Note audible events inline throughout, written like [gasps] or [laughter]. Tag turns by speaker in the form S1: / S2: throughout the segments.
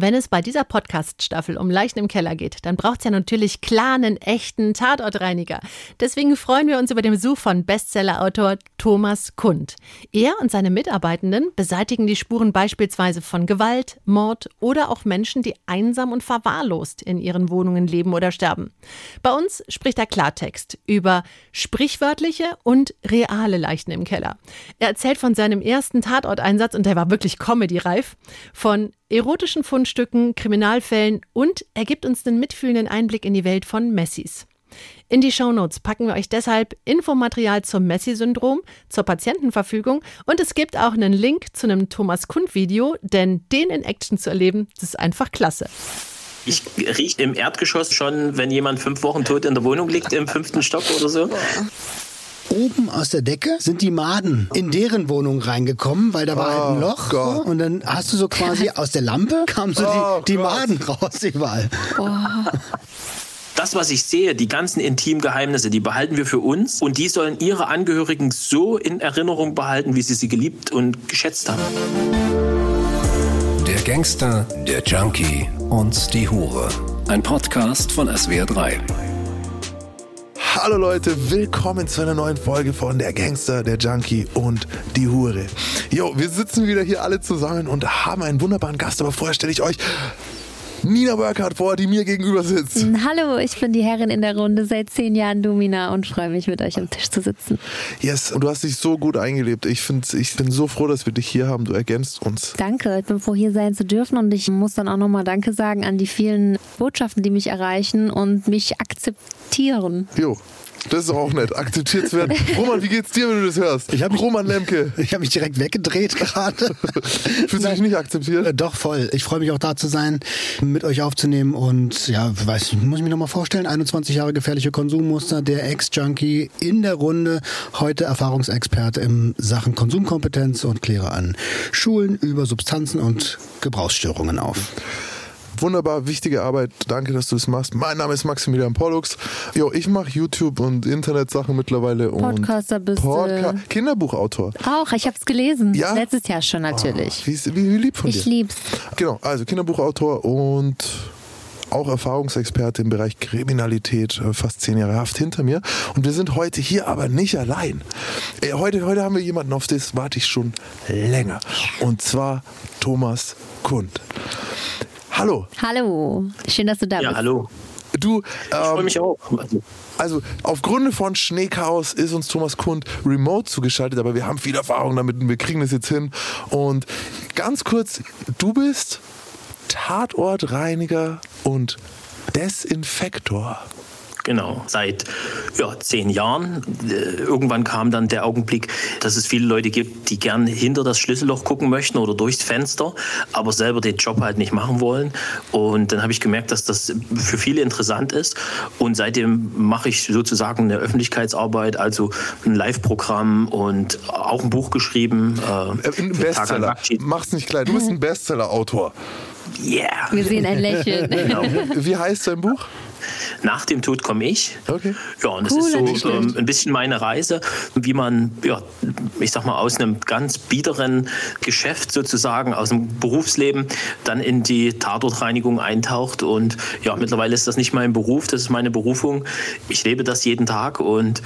S1: Wenn es bei dieser Podcast-Staffel um Leichen im Keller geht, dann braucht es ja natürlich klar einen echten Tatortreiniger. Deswegen freuen wir uns über den Besuch von Bestsellerautor Thomas Kund. Er und seine Mitarbeitenden beseitigen die Spuren beispielsweise von Gewalt, Mord oder auch Menschen, die einsam und verwahrlost in ihren Wohnungen leben oder sterben. Bei uns spricht er Klartext über sprichwörtliche und reale Leichen im Keller. Er erzählt von seinem ersten Tatorteinsatz und der war wirklich comedy-reif, von erotischen Fundstücken, Kriminalfällen und er gibt uns den mitfühlenden Einblick in die Welt von Messis. In die Shownotes packen wir euch deshalb Infomaterial zum Messi-Syndrom, zur Patientenverfügung und es gibt auch einen Link zu einem Thomas Kund-Video, denn den in Action zu erleben, das ist einfach klasse.
S2: Ich rieche im Erdgeschoss schon, wenn jemand fünf Wochen tot in der Wohnung liegt, im fünften Stock oder so
S3: oben aus der Decke sind die Maden in deren Wohnung reingekommen, weil da war halt ein oh Loch. Gott. Und dann hast du so quasi [laughs] aus der Lampe kamen so oh die, die Maden raus überall. Oh.
S2: Das, was ich sehe, die ganzen Intimgeheimnisse, die behalten wir für uns und die sollen ihre Angehörigen so in Erinnerung behalten, wie sie sie geliebt und geschätzt haben.
S4: Der Gangster, der Junkie und die Hure. Ein Podcast von SWR3.
S5: Hallo Leute, willkommen zu einer neuen Folge von Der Gangster, der Junkie und die Hure. Jo, wir sitzen wieder hier alle zusammen und haben einen wunderbaren Gast, aber vorher stelle ich euch Nina Burkhardt vor, die mir gegenüber sitzt.
S6: Hallo, ich bin die Herrin in der Runde seit zehn Jahren Domina und freue mich, mit euch am Tisch zu sitzen.
S5: Yes, und du hast dich so gut eingelebt. Ich, find, ich bin so froh, dass wir dich hier haben. Du ergänzt uns.
S6: Danke, ich bin froh, hier sein zu dürfen und ich muss dann auch nochmal Danke sagen an die vielen Botschaften, die mich erreichen und mich akzeptieren.
S5: Jo, das ist auch nett, akzeptiert zu werden. Roman, wie geht's dir, wenn du das hörst?
S3: Ich
S5: mich, Roman Lemke.
S3: Ich habe mich direkt weggedreht gerade. [laughs]
S5: Fühlst du dich nicht akzeptiert?
S3: Äh, doch, voll. Ich freue mich auch da zu sein, mit euch aufzunehmen und ja, weiß ich, muss ich mir nochmal vorstellen, 21 Jahre gefährliche Konsummuster, der Ex-Junkie in der Runde, heute Erfahrungsexperte in Sachen Konsumkompetenz und kläre an Schulen über Substanzen und Gebrauchsstörungen auf
S5: wunderbar wichtige Arbeit. Danke, dass du es machst. Mein Name ist Maximilian Pollux. Jo, ich mache YouTube und Internetsachen mittlerweile.
S6: Podcaster bist Podca
S5: du. Kinderbuchautor.
S6: Auch, ich habe es gelesen. Ja? Letztes Jahr schon natürlich.
S5: Oh, wie, wie, wie, lieb von
S6: ich
S5: dir.
S6: Ich lieb's.
S5: Genau, also Kinderbuchautor und auch Erfahrungsexperte im Bereich Kriminalität, äh, fast zehn Jahre Haft hinter mir. Und wir sind heute hier aber nicht allein. Äh, heute, heute haben wir jemanden, auf das warte ich schon länger. Und zwar Thomas Kund. Hallo.
S6: Hallo. Schön, dass du da
S2: ja,
S6: bist.
S2: hallo.
S5: Du, ähm,
S2: ich freue mich auch.
S5: Also aufgrund von Schneechaos ist uns Thomas Kund remote zugeschaltet, aber wir haben viel Erfahrung damit und wir kriegen das jetzt hin. Und ganz kurz, du bist Tatortreiniger und Desinfektor.
S2: Genau, seit ja, zehn Jahren. Äh, irgendwann kam dann der Augenblick, dass es viele Leute gibt, die gern hinter das Schlüsselloch gucken möchten oder durchs Fenster, aber selber den Job halt nicht machen wollen. Und dann habe ich gemerkt, dass das für viele interessant ist. Und seitdem mache ich sozusagen eine Öffentlichkeitsarbeit, also ein Live-Programm und auch ein Buch geschrieben.
S5: Äh, ein Bestseller. Mach's nicht klein. Du bist ein Bestseller-Autor.
S2: Yeah.
S6: Wir sehen ein Lächeln.
S5: Genau. Wie heißt dein Buch?
S2: Nach dem Tod komme ich.
S5: Okay.
S2: Ja, und cool, das ist so ähm, ein bisschen meine Reise, wie man, ja, ich sag mal, aus einem ganz biederen Geschäft sozusagen, aus dem Berufsleben, dann in die Tatortreinigung eintaucht. Und ja, mittlerweile ist das nicht mein Beruf, das ist meine Berufung. Ich lebe das jeden Tag und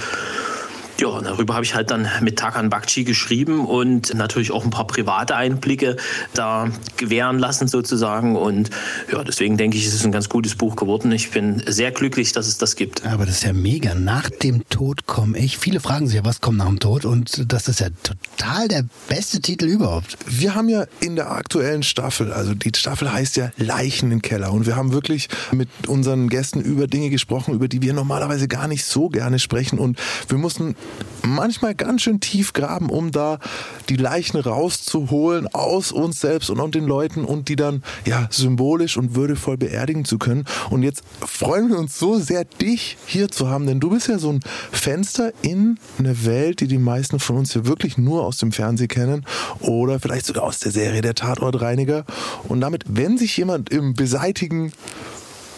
S2: ja, darüber habe ich halt dann mit Takan Bakci geschrieben und natürlich auch ein paar private Einblicke da gewähren lassen sozusagen. Und ja, deswegen denke ich, es ist ein ganz gutes Buch geworden. Ich bin sehr glücklich, dass es das gibt.
S3: Aber das ist ja mega. Nach dem Tod komme ich. Viele fragen sich ja, was kommt nach dem Tod? Und das ist ja total der beste Titel überhaupt.
S5: Wir haben ja in der aktuellen Staffel, also die Staffel heißt ja Leichen im Keller. Und wir haben wirklich mit unseren Gästen über Dinge gesprochen, über die wir normalerweise gar nicht so gerne sprechen. Und wir mussten manchmal ganz schön tief graben, um da die Leichen rauszuholen aus uns selbst und, den Leuten und die dann ja symbolisch und würdevoll beerdigen zu können. Und jetzt freuen wir uns so sehr, dich hier zu haben, denn du bist ja so ein Fenster in eine Welt, die die meisten von uns ja wirklich nur aus dem Fernsehen kennen oder vielleicht sogar aus der Serie Der Tatortreiniger. Und damit, wenn sich jemand im Beseitigen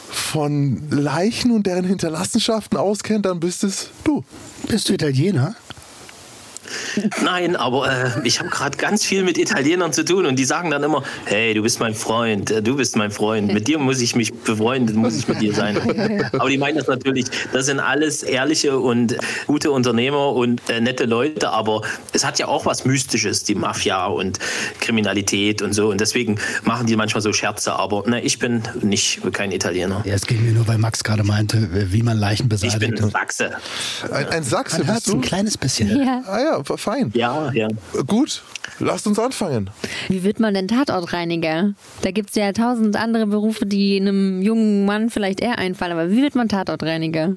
S5: von Leichen und deren Hinterlassenschaften auskennt, dann bist es du.
S3: Bist du Italiener?
S2: Nein, aber äh, ich habe gerade ganz viel mit Italienern zu tun und die sagen dann immer, hey, du bist mein Freund, äh, du bist mein Freund, mit dir muss ich mich befreunden, muss ich mit dir sein. [laughs] Aber die meinen das natürlich, das sind alles ehrliche und gute Unternehmer und äh, nette Leute, aber es hat ja auch was Mystisches, die Mafia und Kriminalität und so und deswegen machen die manchmal so Scherze, aber ne, ich bin nicht kein Italiener.
S3: Ja, es ging mir nur, weil Max gerade meinte, wie man Leichen beseitigt.
S2: Ich bin ein Sachse.
S5: Ein, ein Sachse
S3: Man hört
S5: bist du?
S3: ein kleines bisschen.
S6: Ja.
S5: Ah ja, fein.
S2: Ja, ja.
S5: Gut, lasst uns anfangen.
S6: Wie wird man denn Tatortreiniger? Da gibt es ja tausend andere Berufe, die einem jungen Mann vielleicht eher einfallen. Aber wie wird man Tatortreiniger?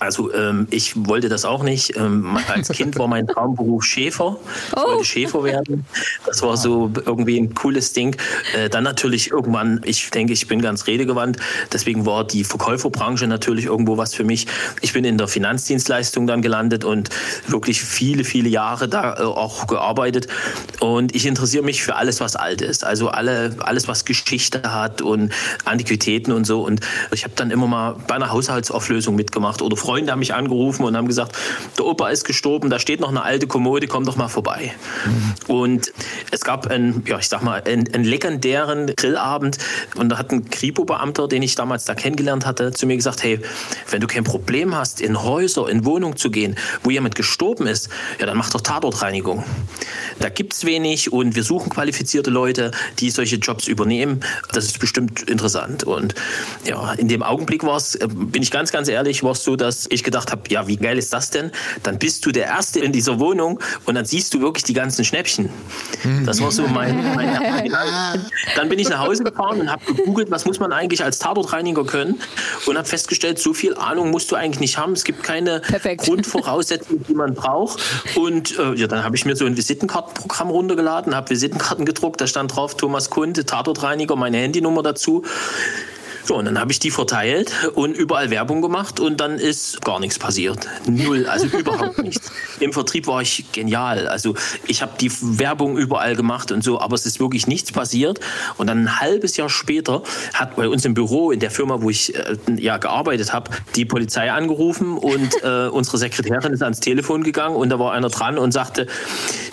S2: Also ähm, ich wollte das auch nicht. Ähm, [laughs] als Kind war mein Traumberuf Schäfer. Ich
S6: Oh.
S2: wollte Schäfer werden. Das war so irgendwie ein cooles Ding. Äh, dann natürlich irgendwann, ich denke, ich bin ganz redegewandt. Deswegen war die Verkäuferbranche natürlich irgendwo was für mich. Ich bin in der Finanzdienstleistung dann gelandet und wirklich viele, viele Jahre da äh, auch gearbeitet. Und ich interessiere mich für alles, was alt ist. Also alle, alles, was Geschichte hat und Antiquitäten und so. Und ich habe dann immer mal bei einer Haushaltsauflösung mitgemacht oder Freunde haben mich angerufen und haben gesagt, der Opa ist gestorben, da steht noch eine alte Kommode, komm doch mal vorbei. Und es gab einen, ja, ich sag mal, einen, einen legendären Grillabend und da hat ein Kripo-Beamter, den ich damals da kennengelernt hatte, zu mir gesagt, hey, wenn du kein Problem hast, in Häuser, in Wohnungen zu gehen, wo jemand gestorben ist, ja, dann mach doch Tatortreinigung. Da gibt's wenig und wir suchen qualifizierte Leute, die solche Jobs übernehmen. Das ist bestimmt interessant. Und ja, in dem Augenblick war es, äh, bin ich ganz, ganz ehrlich, war es so, dass ich gedacht habe, ja, wie geil ist das denn? Dann bist du der Erste in dieser Wohnung und dann siehst du wirklich die ganzen Schnäppchen. Das war so mein, mein [laughs] Gedanke. Dann bin ich nach Hause gefahren und habe gegoogelt, was muss man eigentlich als Tatortreiniger können und habe festgestellt, so viel Ahnung musst du eigentlich nicht haben. Es gibt keine
S6: Perfekt.
S2: Grundvoraussetzungen, die man braucht. Und äh, ja, dann habe ich mir so ein Visitenkartenprogramm runtergeladen, habe Visitenkarten gedruckt, da stand drauf Thomas Kunde, Tatortreiniger, meine Handynummer dazu. So, und dann habe ich die verteilt und überall Werbung gemacht und dann ist gar nichts passiert. Null, also [laughs] überhaupt nichts. Im Vertrieb war ich genial. Also ich habe die Werbung überall gemacht und so, aber es ist wirklich nichts passiert. Und dann ein halbes Jahr später hat bei uns im Büro, in der Firma, wo ich äh, ja gearbeitet habe, die Polizei angerufen und [laughs] äh, unsere Sekretärin ist ans Telefon gegangen und da war einer dran und sagte,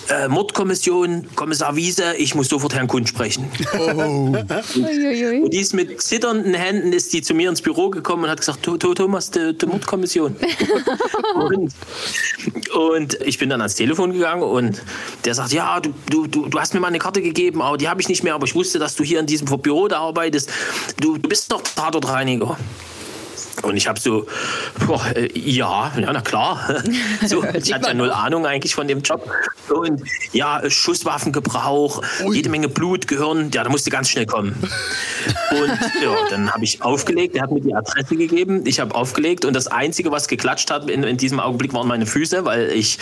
S2: äh, Mordkommission, Kommissar Wiese, ich muss sofort Herrn Kund sprechen.
S6: Uiuiui. [laughs]
S2: Und die ist mit zitternden Händen ist die zu mir ins Büro gekommen und hat gesagt, "Tho- Tho- Thomas, die, Mordkommission. [laughs] und, und ich bin dann ans Telefon gegangen und der sagt, ja, du, du, du, du hast mir mal eine Karte gegeben, aber die habe ich nicht mehr, aber ich wusste, dass du hier in diesem Büro da arbeitest. Du, du bist doch Tatortreiniger. Und ich habe so, boah, äh, ja, ja, na klar. [laughs] So, ich hatte ja null Ahnung eigentlich von dem Job. Und ja, äh, Schusswaffengebrauch, jede Menge Blut, Gehirn, ja, da musste ganz schnell kommen. Und ja, dann habe ich aufgelegt, er hat mir die Adresse gegeben, ich habe aufgelegt und das Einzige, was geklatscht hat in, in diesem Augenblick, waren meine Füße, weil ich,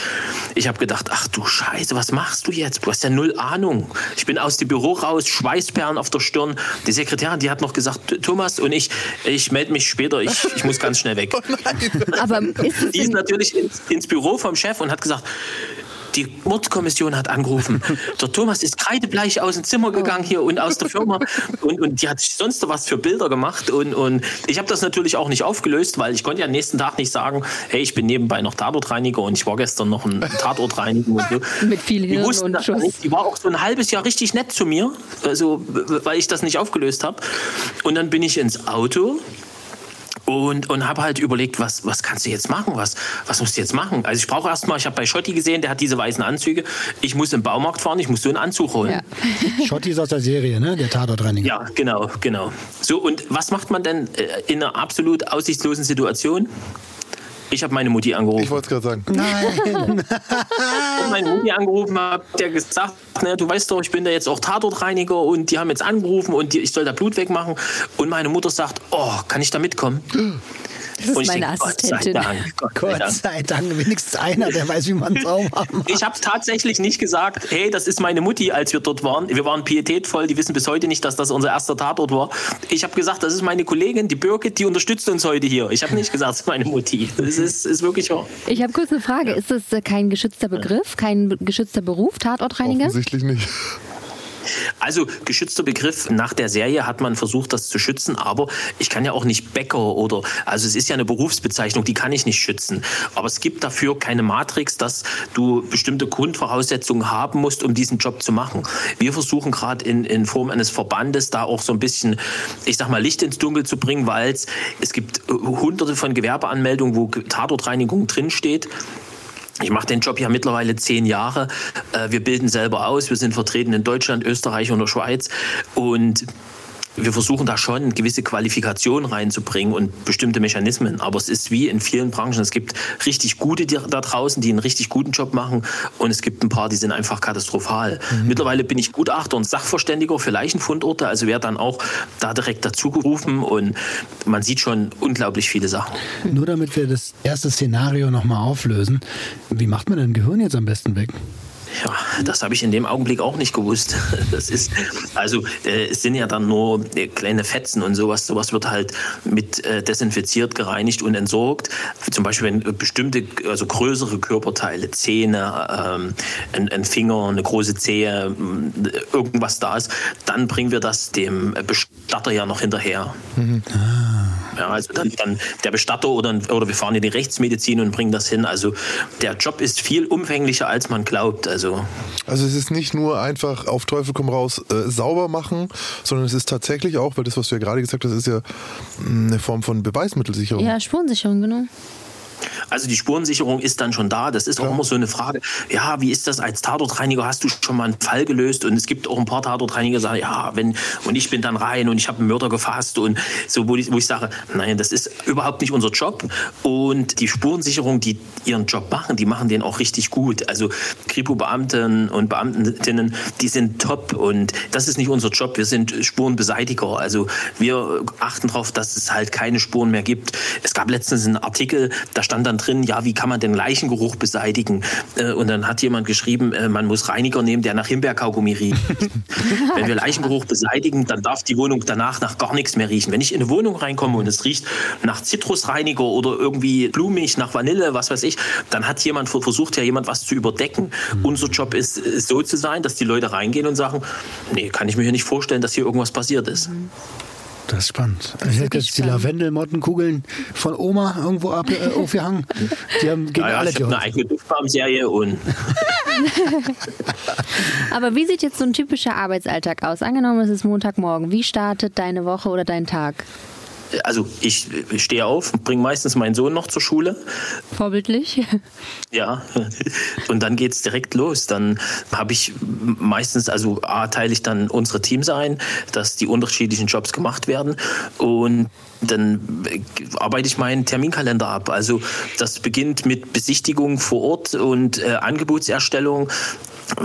S2: ich habe gedacht, ach du Scheiße, was machst du jetzt? Du hast ja null Ahnung. Ich bin aus dem Büro raus, Schweißperlen auf der Stirn. Die Sekretärin, die hat noch gesagt, Thomas und ich, ich melde mich später, ich, ich muss ganz schnell weg.
S6: Aber ist
S2: Die ist natürlich ins, ins Büro vom Chef und hat gesagt, die Mordkommission hat angerufen. Der Thomas ist kreidebleich aus dem Zimmer gegangen hier und aus der Firma und, und die hat sich sonst was für Bilder gemacht und, und ich habe das natürlich auch nicht aufgelöst, weil ich konnte ja am nächsten Tag nicht sagen, hey, ich bin nebenbei noch Tatortreiniger und ich war gestern noch ein Tatortreinigen und so.
S6: mit viel
S2: Die
S6: Hirn
S2: wussten
S6: und Schuss?
S2: Die war auch so ein halbes Jahr richtig nett zu mir, also, weil ich das nicht aufgelöst habe. Und dann bin ich ins Auto und, und habe halt überlegt, was, was kannst du jetzt machen? Was, was musst du jetzt machen? Also ich brauche erstmal, ich habe bei Schotti gesehen, der hat diese weißen Anzüge. Ich muss im Baumarkt fahren, ich muss so einen Anzug holen.
S6: Ja. [laughs]
S3: Schotti ist aus der Serie, ne? Der Tatortreiniger.
S2: Ja, genau, genau. So, und was macht man denn äh, in einer absolut aussichtslosen Situation? Ich habe meine Mutti angerufen.
S5: Ich wollte es gerade sagen.
S3: Nein.
S2: habe meine Mutti angerufen, habe der gesagt, ne, du weißt doch, ich bin da jetzt auch Tatortreiniger und die haben jetzt angerufen und die, ich soll da Blut wegmachen. Und meine Mutter sagt, oh, kann ich da mitkommen? [gasps]
S6: Das ist meine
S2: denk, Gott sei
S6: Assistentin.
S2: Dank, Gott sei
S3: Gott
S2: Dank.
S3: sei Dank, wenigstens einer, der weiß, wie man es auch macht. [laughs]
S2: Ich habe tatsächlich nicht gesagt, hey, das ist meine Mutti, als wir dort waren. Wir waren pietätvoll, die wissen bis heute nicht, dass das unser erster Tatort war. Ich habe gesagt, das ist meine Kollegin, die Birgit, die unterstützt uns heute hier. Ich habe nicht gesagt, das ist meine Mutti. Das ist, ist wirklich wahr.
S6: Ich habe kurz eine Frage. Ist das äh, kein geschützter Begriff, kein geschützter Beruf, Tatortreiniger?
S5: Offensichtlich nicht.
S2: Also geschützter Begriff. Nach der Serie hat man versucht, das zu schützen, aber ich kann ja auch nicht Bäcker oder, also es ist ja eine Berufsbezeichnung, die kann ich nicht schützen. Aber es gibt dafür keine Matrix, dass du bestimmte Grundvoraussetzungen haben musst, um diesen Job zu machen. Wir versuchen gerade in, in Form eines Verbandes da auch so ein bisschen, ich sag mal, Licht ins Dunkel zu bringen, weil es gibt hunderte von Gewerbeanmeldungen, wo Tatortreinigung drinsteht. Ich mache den Job ja mittlerweile zehn Jahre. Äh, wir bilden selber aus. Wir sind vertreten in Deutschland, Österreich und der Schweiz. Und wir versuchen da schon gewisse Qualifikation reinzubringen und bestimmte Mechanismen. Aber es ist wie in vielen Branchen. Es gibt richtig gute da draußen, die einen richtig guten Job machen. Und es gibt ein paar, die sind einfach katastrophal. Mhm. Mittlerweile bin ich Gutachter und Sachverständiger für Leichenfundorte. Also werde dann auch da direkt dazu gerufen. Und man sieht schon unglaublich viele Sachen.
S3: Nur damit wir das erste Szenario nochmal auflösen. Wie macht man denn Gehirn jetzt am besten weg?
S2: Ja, das habe ich in dem Augenblick auch nicht gewusst. [laughs] Das ist, also äh, es sind ja dann nur äh, kleine Fetzen und sowas. Sowas wird halt mit äh, desinfiziert, gereinigt und entsorgt. Zum Beispiel wenn bestimmte, also größere Körperteile, Zähne, ähm, ein, ein, Finger, eine große Zehe, irgendwas da ist, dann bringen wir das dem Bestatter ja noch hinterher. Mhm. Ah. Ja, also dann, dann der Bestatter oder, oder wir fahren in die Rechtsmedizin und bringen das hin. Also der Job ist viel umfänglicher, als man glaubt. Also,
S5: also es ist nicht nur einfach auf Teufel komm raus äh, sauber machen, sondern es ist tatsächlich auch, weil das, was du ja gerade gesagt hast, ist ja hm, eine Form von Beweismittelsicherung.
S6: Ja, Spurensicherung, genau.
S2: Also die Spurensicherung ist dann schon da. Das ist auch immer so eine Frage. Ja, wie ist das als Tatortreiniger? Hast du schon mal einen Fall gelöst? Und es gibt auch ein paar Tatortreiniger, die sagen, ja, wenn und ich bin dann rein und ich habe einen Mörder gefasst und so, wo ich, wo ich sage, nein, das ist überhaupt nicht unser Job. Und die Spurensicherung, die ihren Job machen, die machen den auch richtig gut. Also Kripo-Beamten und Beamtinnen, die sind top und das ist nicht unser Job. Wir sind Spurenbeseitiger. Also wir achten darauf, dass es halt keine Spuren mehr gibt. Es gab letztens einen Artikel, da stand dann drin, ja, wie kann man den Leichengeruch beseitigen? Äh, und dann hat jemand geschrieben, äh, man muss Reiniger nehmen, der nach Himbeerkaugummi riecht. [laughs] Wenn wir Leichengeruch beseitigen, dann darf die Wohnung danach nach gar nichts mehr riechen. Wenn ich in eine Wohnung reinkomme und es riecht nach Zitrusreiniger oder irgendwie blumig, nach Vanille, was weiß ich, dann hat jemand versucht ja jemand was zu überdecken. Mhm. Unser Job ist so zu sein, dass die Leute reingehen und sagen, nee, kann ich mir hier nicht vorstellen, dass hier irgendwas passiert ist. Mhm.
S3: Das ist spannend. Das ich hätte jetzt die Lavendelmottenkugeln von Oma irgendwo ab, äh, aufgehangen. Die haben gegen
S2: naja,
S3: alle
S2: ich eine eigene Duftfarbenserie und. [laughs]
S6: Aber wie sieht jetzt so ein typischer Arbeitsalltag aus? Angenommen, es ist Montagmorgen. Wie startet deine Woche oder dein Tag?
S2: Also ich, stehe auf, bringe meistens meinen Sohn noch zur Schule.
S6: Vorbildlich. [laughs]
S2: Ja, und dann geht es direkt los. Dann habe ich meistens, also A, teile ich dann unsere Teams ein, dass die unterschiedlichen Jobs gemacht werden und dann arbeite ich meinen Terminkalender ab. Also das beginnt mit Besichtigung vor Ort und äh, Angebotserstellung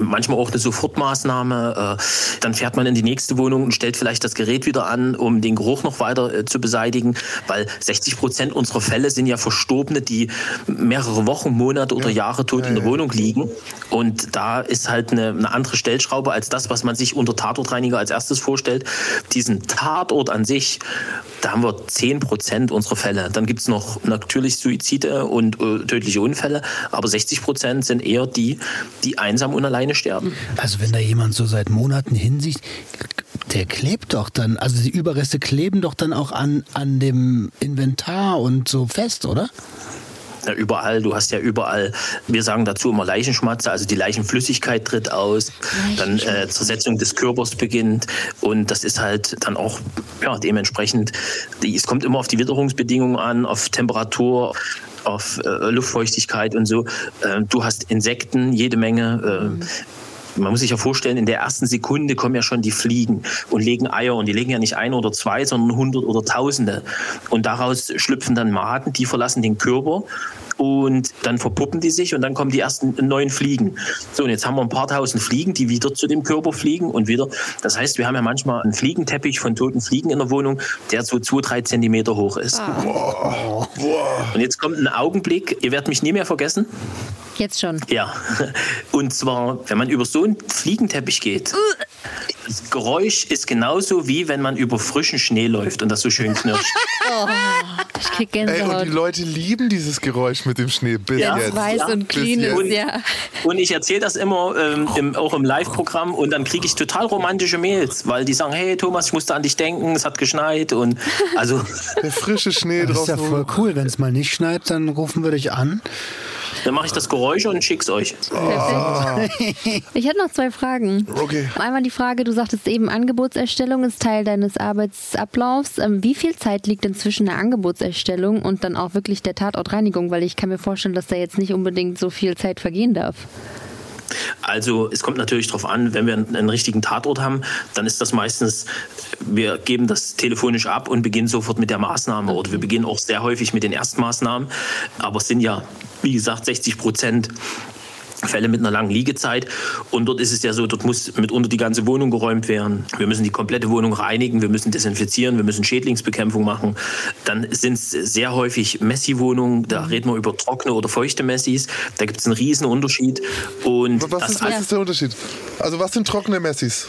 S2: manchmal auch eine Sofortmaßnahme. Äh, dann fährt man in die nächste Wohnung und stellt vielleicht das Gerät wieder an, um den Geruch noch weiter äh, zu beseitigen, weil 60 Prozent unserer Fälle sind ja Verstorbene, die mehrere Wochen, Monate oder ja. Jahre tot in der Wohnung liegen. Und da ist halt eine, eine andere Stellschraube als das, was man sich unter Tatortreiniger als erstes vorstellt. Diesen Tatort an sich, da haben wir 10 Prozent unserer Fälle. Dann gibt es noch natürlich Suizide und äh, tödliche Unfälle, aber 60 Prozent sind eher die, die einsam und alleine sterben.
S3: Also wenn da jemand so seit Monaten hinsieht, der klebt doch dann, also die Überreste kleben doch dann auch an, an dem Inventar und so fest, oder?
S2: Ja, überall, du hast ja überall, wir sagen dazu immer Leichenschmatze, also die Leichenflüssigkeit tritt aus, dann äh, Zersetzung des Körpers beginnt und das ist halt dann auch ja, dementsprechend, es kommt immer auf die Witterungsbedingungen an, auf Temperatur, auf äh, Luftfeuchtigkeit und so. Äh, du hast Insekten, jede Menge. Äh, man muss sich ja vorstellen, in der ersten Sekunde kommen ja schon die Fliegen und legen Eier und die legen ja nicht ein oder zwei, sondern hundert oder tausende. Und daraus schlüpfen dann Maden, die verlassen den Körper und dann verpuppen die sich und dann kommen die ersten neuen Fliegen. So, und jetzt haben wir ein paar tausend Fliegen, die wieder zu dem Körper fliegen und wieder. Das heißt, wir haben ja manchmal einen Fliegenteppich von toten Fliegen in der Wohnung, der so zwei, drei Zentimeter hoch ist. Ah. Und jetzt kommt ein Augenblick, ihr werdet mich nie mehr vergessen.
S6: Jetzt schon.
S2: Ja. Und zwar, wenn man über so einen Fliegenteppich geht, das Geräusch ist genauso wie wenn man über frischen Schnee läuft und das so schön knirscht.
S6: oh, ich krieg
S5: Ey, und
S6: Gänsehaut.
S5: die Leute lieben dieses Geräusch mit dem Schnee bis
S2: Ja.
S5: jetzt.
S6: Weiß und
S5: Bis
S6: clean ist, ja.
S2: Und ich erzähle das immer ähm, im, auch im Live-Programm und dann kriege ich total romantische Mails, weil die sagen, hey Thomas, ich musste an dich denken, es hat geschneit und also [laughs]
S5: Der frische Schnee
S3: Das ist ja voll cool. Wenn es mal nicht schneit, dann rufen wir dich an.
S2: Dann mache ich das Geräusch und schick's euch.
S6: Perfekt. Ich hätte noch zwei Fragen.
S5: Okay.
S6: Einmal die Frage, du sagtest eben, Angebotserstellung ist Teil deines Arbeitsablaufs. Ähm, Wie viel Zeit liegt denn zwischen der Angebotserstellung und dann auch wirklich der Tatortreinigung? Weil ich kann mir vorstellen, dass da jetzt nicht unbedingt so viel Zeit vergehen darf.
S2: Also es kommt natürlich darauf an, wenn wir einen, einen richtigen Tatort haben, dann ist das meistens, wir geben das telefonisch ab und beginnen sofort mit der Maßnahme oder wir beginnen auch sehr häufig mit den Erstmaßnahmen. Aber es sind ja, wie gesagt, 60 Prozent Fälle mit einer langen Liegezeit. Und dort ist es ja so, dort muss mitunter die ganze Wohnung geräumt werden. Wir müssen die komplette Wohnung reinigen, wir müssen desinfizieren, wir müssen Schädlingsbekämpfung machen. Dann sind es sehr häufig Messi-Wohnungen, da reden wir über trockene oder feuchte Messis. Da gibt es einen riesen Unterschied. Und
S5: Was ist, was ist der Unterschied? Also was sind trockene Messis?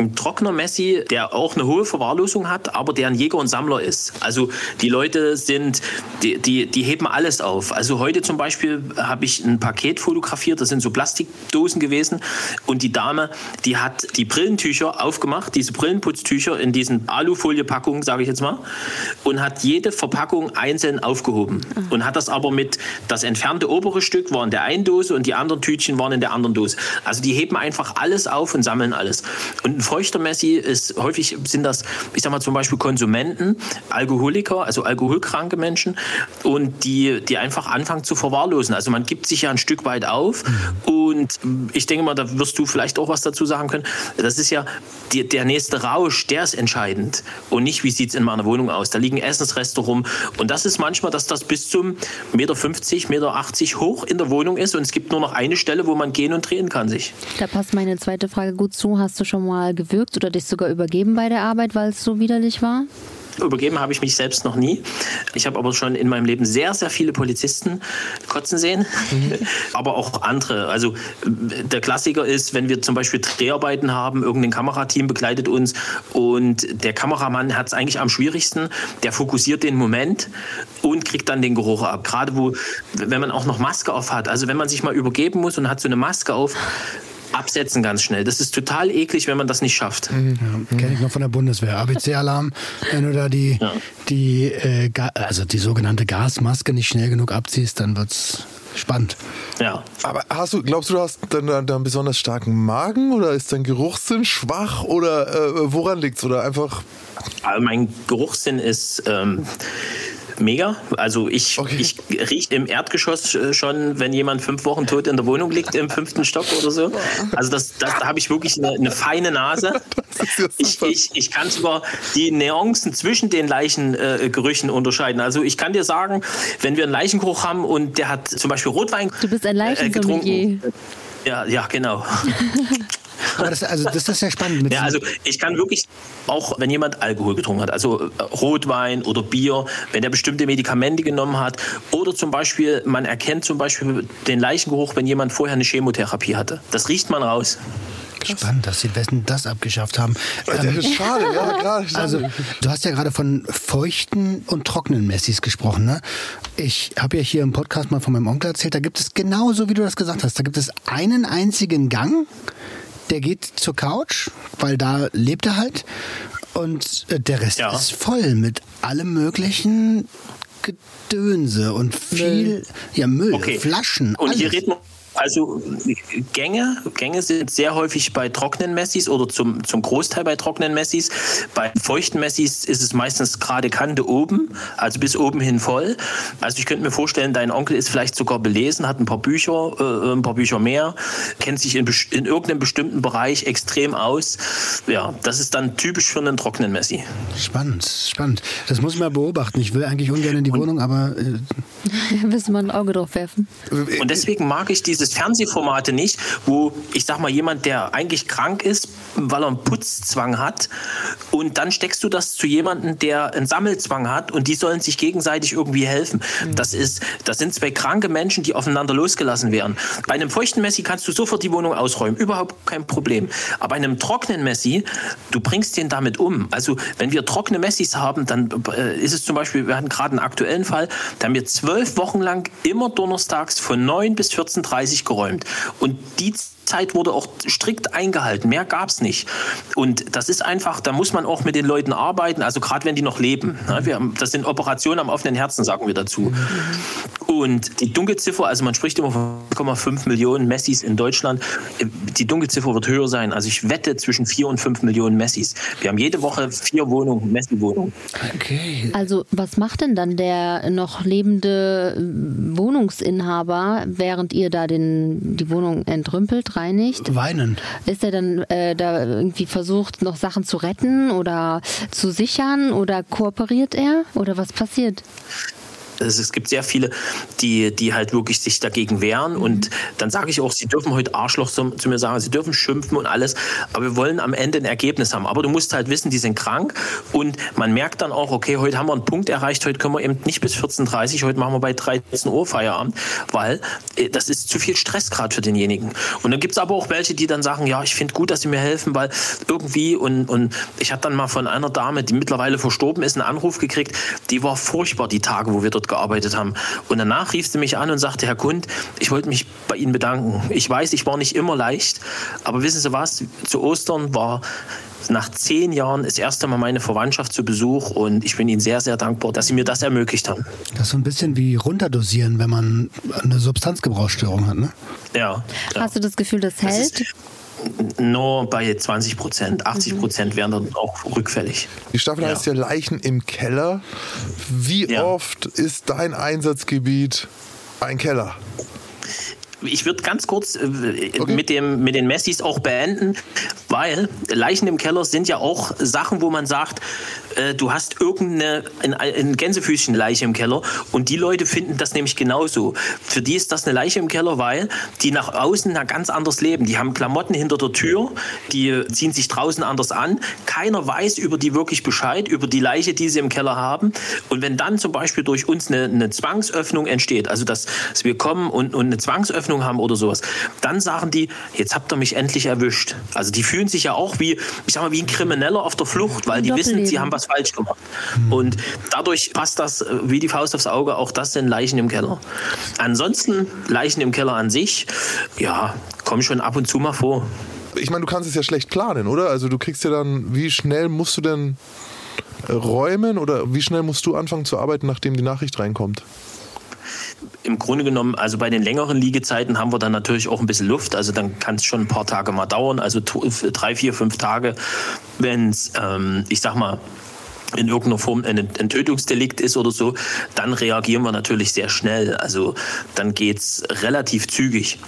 S2: Ein trockener Messi, der auch eine hohe Verwahrlosung hat, aber der ein Jäger und Sammler ist. Also die Leute sind, die, die, die heben alles auf. Also heute zum Beispiel habe ich ein Paket fotografiert, das sind so Plastikdosen gewesen und die Dame, die hat die Brillentücher aufgemacht, diese Brillenputztücher in diesen Alufoliepackungen, sage ich jetzt mal, und hat jede Verpackung einzeln aufgehoben und hat das aber mit, das entfernte obere Stück war in der einen Dose und die anderen Tütchen waren in der anderen Dose. Also die heben einfach alles auf und sammeln alles. Und ein feuchter Messi ist, häufig sind das, ich sag mal zum Beispiel Konsumenten, Alkoholiker, also alkoholkranke Menschen und die, die einfach anfangen zu verwahrlosen. Also man gibt sich ja ein Stück weit auf und ich denke mal, da wirst du vielleicht auch was dazu sagen können. Das ist ja die, der nächste Rausch, der ist entscheidend und nicht, wie sieht es in meiner Wohnung aus. Da liegen Essensreste rum und das ist manchmal, dass das bis zum Meter 50, Meter 80 hoch in der Wohnung ist und es gibt nur noch eine Stelle, wo man gehen und drehen kann sich.
S6: Da passt meine zweite Frage gut zu. Hast du schon mal gewürgt oder dich sogar übergeben bei der Arbeit, weil es so widerlich war?
S2: Übergeben habe ich mich selbst noch nie. Ich habe aber schon in meinem Leben sehr, sehr viele Polizisten kotzen sehen, [laughs] aber auch andere. Also der Klassiker ist, wenn wir zum Beispiel Dreharbeiten haben, irgendein Kamerateam begleitet uns und der Kameramann hat es eigentlich am schwierigsten. Der fokussiert den Moment und kriegt dann den Geruch ab. Gerade wo, wenn man auch noch Maske auf hat. Also wenn man sich mal übergeben muss und hat so eine Maske auf, absetzen ganz schnell. Das ist total eklig, wenn man das nicht schafft.
S3: Ja, Kenne ich noch von der Bundeswehr. ABC-Alarm, [laughs] wenn du da die,
S2: Ja.
S3: die, äh, also die sogenannte Gasmaske nicht schnell genug abziehst, dann wird's spannend.
S2: Ja.
S5: Aber hast du, glaubst du, du hast dann, dann, dann besonders starken Magen oder ist dein Geruchssinn schwach oder äh, woran liegt's? Oder einfach.
S2: Also mein Geruchssinn ist ähm, mega. Also ich,
S5: Okay.
S2: ich rieche im Erdgeschoss äh, schon, wenn jemand fünf Wochen tot in der Wohnung liegt, im fünften Stock oder so. Also das, das, da habe ich wirklich eine, eine feine Nase. [laughs]
S5: Ja
S2: Ich, ich, ich kann sogar die Nuancen zwischen den Leichengerüchen äh, unterscheiden. Also ich kann dir sagen, wenn wir einen Leichengeruch haben und der hat zum Beispiel Rotwein
S6: Du bist ein
S2: äh,
S6: Leichensommelier.
S2: getrunken. Ja, ja, genau. [laughs]
S3: Aber das, also das ist ja spannend. Mit
S2: Ja, also ich kann wirklich, auch wenn jemand Alkohol getrunken hat, also äh, Rotwein oder Bier, wenn er bestimmte Medikamente genommen hat oder zum Beispiel, man erkennt zum Beispiel den Leichengeruch, wenn jemand vorher eine Chemotherapie hatte. Das riecht man raus.
S3: spannend, dass sie Westen das abgeschafft haben. Ähm,
S5: Das ist schade, ja, [laughs] gerade.
S3: Also, du hast ja gerade von feuchten und trockenen Messis gesprochen. Ne? Ich habe ja hier im Podcast mal von meinem Onkel erzählt, da gibt es genauso, wie du das gesagt hast, da gibt es einen einzigen Gang, der geht zur Couch, weil da lebt er halt. Und äh, der Rest
S2: Ja.
S3: ist voll mit allem möglichen Gedönse und viel ja, Müll,
S2: Okay.
S3: Flaschen.
S2: Und hier
S3: alles.
S2: reden wir also Gänge, Gänge sind sehr häufig bei trockenen Messis oder zum, zum Großteil bei trockenen Messis. Bei feuchten Messis ist es meistens gerade Kante oben, also bis oben hin voll. Also ich könnte mir vorstellen, dein Onkel ist vielleicht sogar belesen, hat ein paar Bücher, äh, ein paar Bücher mehr, kennt sich in, in irgendeinem bestimmten Bereich extrem aus. Ja, das ist dann typisch für einen trockenen Messi.
S3: Spannend, spannend. Das muss ich mal beobachten. Ich will eigentlich ungern in die Wohnung, aber äh, [laughs]
S6: Müssen wir ein Auge drauf werfen.
S2: Und deswegen mag ich dieses es Fernsehformate nicht, wo ich sag mal jemand, der eigentlich krank ist, weil er einen Putzzwang hat und dann steckst du das zu jemandem, der einen Sammelzwang hat und die sollen sich gegenseitig irgendwie helfen. Mhm. Das ist, das sind zwei kranke Menschen, die aufeinander losgelassen werden. Bei einem feuchten Messi kannst du sofort die Wohnung ausräumen, überhaupt kein Problem. Aber bei einem trockenen Messi, du bringst den damit um. Also wenn wir trockene Messis haben, dann äh, ist es zum Beispiel, wir hatten gerade einen aktuellen Fall, da haben wir zwölf Wochen lang immer donnerstags von 9 bis 14.30 Uhr geräumt. Und die Zeit wurde auch strikt eingehalten. Mehr gab es nicht. Und das ist einfach, da muss man auch mit den Leuten arbeiten, also gerade wenn die noch leben. Ne? Wir haben, das sind Operationen am offenen Herzen, sagen wir dazu. Und die Dunkelziffer, also man spricht immer von 1,5 Millionen Messis in Deutschland. Die Dunkelziffer wird höher sein. Also ich wette zwischen 4 und 5 Millionen Messis. Wir haben jede Woche vier Wohnungen, Messi-Wohnungen.
S6: Okay. Also was macht denn dann der noch lebende Wohnungsinhaber, während ihr da den, die Wohnung entrümpelt, reinigt?
S3: Weinen.
S6: Ist er dann äh, da irgendwie versucht, noch Sachen zu retten oder zu sichern oder kooperiert er? Oder was passiert?
S2: Es gibt sehr viele, die, die halt wirklich sich dagegen wehren. Mhm. Und dann sage ich auch, sie dürfen heute Arschloch zu, zu, mir sagen, sie dürfen schimpfen und alles, aber wir wollen am Ende ein Ergebnis haben. Aber du musst halt wissen, die sind krank und man merkt dann auch, okay, heute haben wir einen Punkt erreicht, heute können wir eben nicht bis 14.30 Uhr, heute machen wir bei 13 Uhr Feierabend, weil äh, das ist zu viel Stress gerade für denjenigen. Und dann gibt es aber auch welche, die dann sagen, ja, ich finde gut, dass sie mir helfen, weil irgendwie und, und ich habe dann mal von einer Dame, die mittlerweile verstorben ist, einen Anruf gekriegt, die war furchtbar, die Tage, wo wir dort gearbeitet haben. Und danach rief sie mich an und sagte, Herr Kund, ich wollte mich bei Ihnen bedanken. Ich weiß, ich war nicht immer leicht, aber wissen Sie was, zu Ostern war nach zehn Jahren das erste Mal meine Verwandtschaft zu Besuch und ich bin Ihnen sehr, sehr dankbar, dass Sie mir das ermöglicht haben.
S3: Das ist so ein bisschen wie runterdosieren, wenn man eine Substanzgebrauchsstörung hat, ne?
S2: Ja.
S6: Hast du das Gefühl, das hält? Das
S2: nur bei 20 Prozent. 80 Prozent wären dann auch rückfällig.
S5: Die Staffel ja. heißt ja Leichen im Keller. Wie ja. oft ist dein Einsatzgebiet ein Keller?
S2: Ich würde ganz kurz äh, okay. mit, dem, mit den Messis auch beenden, weil Leichen im Keller sind ja auch Sachen, wo man sagt, äh, du hast irgendeine ein, ein Gänsefüßchen-Leiche im Keller und die Leute finden das nämlich genauso. Für die ist das eine Leiche im Keller, weil die nach außen ein ganz anders leben. Die haben Klamotten hinter der Tür, die ziehen sich draußen anders an. Keiner weiß über die wirklich Bescheid, über die Leiche, die sie im Keller haben. Und wenn dann zum Beispiel durch uns eine, eine Zwangsöffnung entsteht, also dass, dass wir kommen und, und eine Zwangsöffnung haben oder sowas, dann sagen die, jetzt habt ihr mich endlich erwischt. Also die fühlen sich ja auch wie, ich sag mal, wie ein Krimineller auf der Flucht, weil die wissen, sie haben was falsch gemacht. Mhm. Und dadurch passt das äh, wie die Faust aufs Auge, auch das sind Leichen im Keller. Ansonsten, Leichen im Keller an sich, ja, kommen schon ab und zu mal vor.
S5: Ich meine, du kannst es ja schlecht planen, oder? Also du kriegst ja dann, wie schnell musst du denn äh, räumen oder wie schnell musst du anfangen zu arbeiten, nachdem die Nachricht reinkommt?
S2: im Grunde genommen, also bei den längeren Liegezeiten haben wir dann natürlich auch ein bisschen Luft. Also dann kann es schon ein paar Tage mal dauern, also drei, vier, fünf Tage, wenn es, ähm, ich sag mal, in irgendeiner Form ein, ein Tötungsdelikt ist oder so, dann reagieren wir natürlich sehr schnell. Also dann geht es relativ zügig.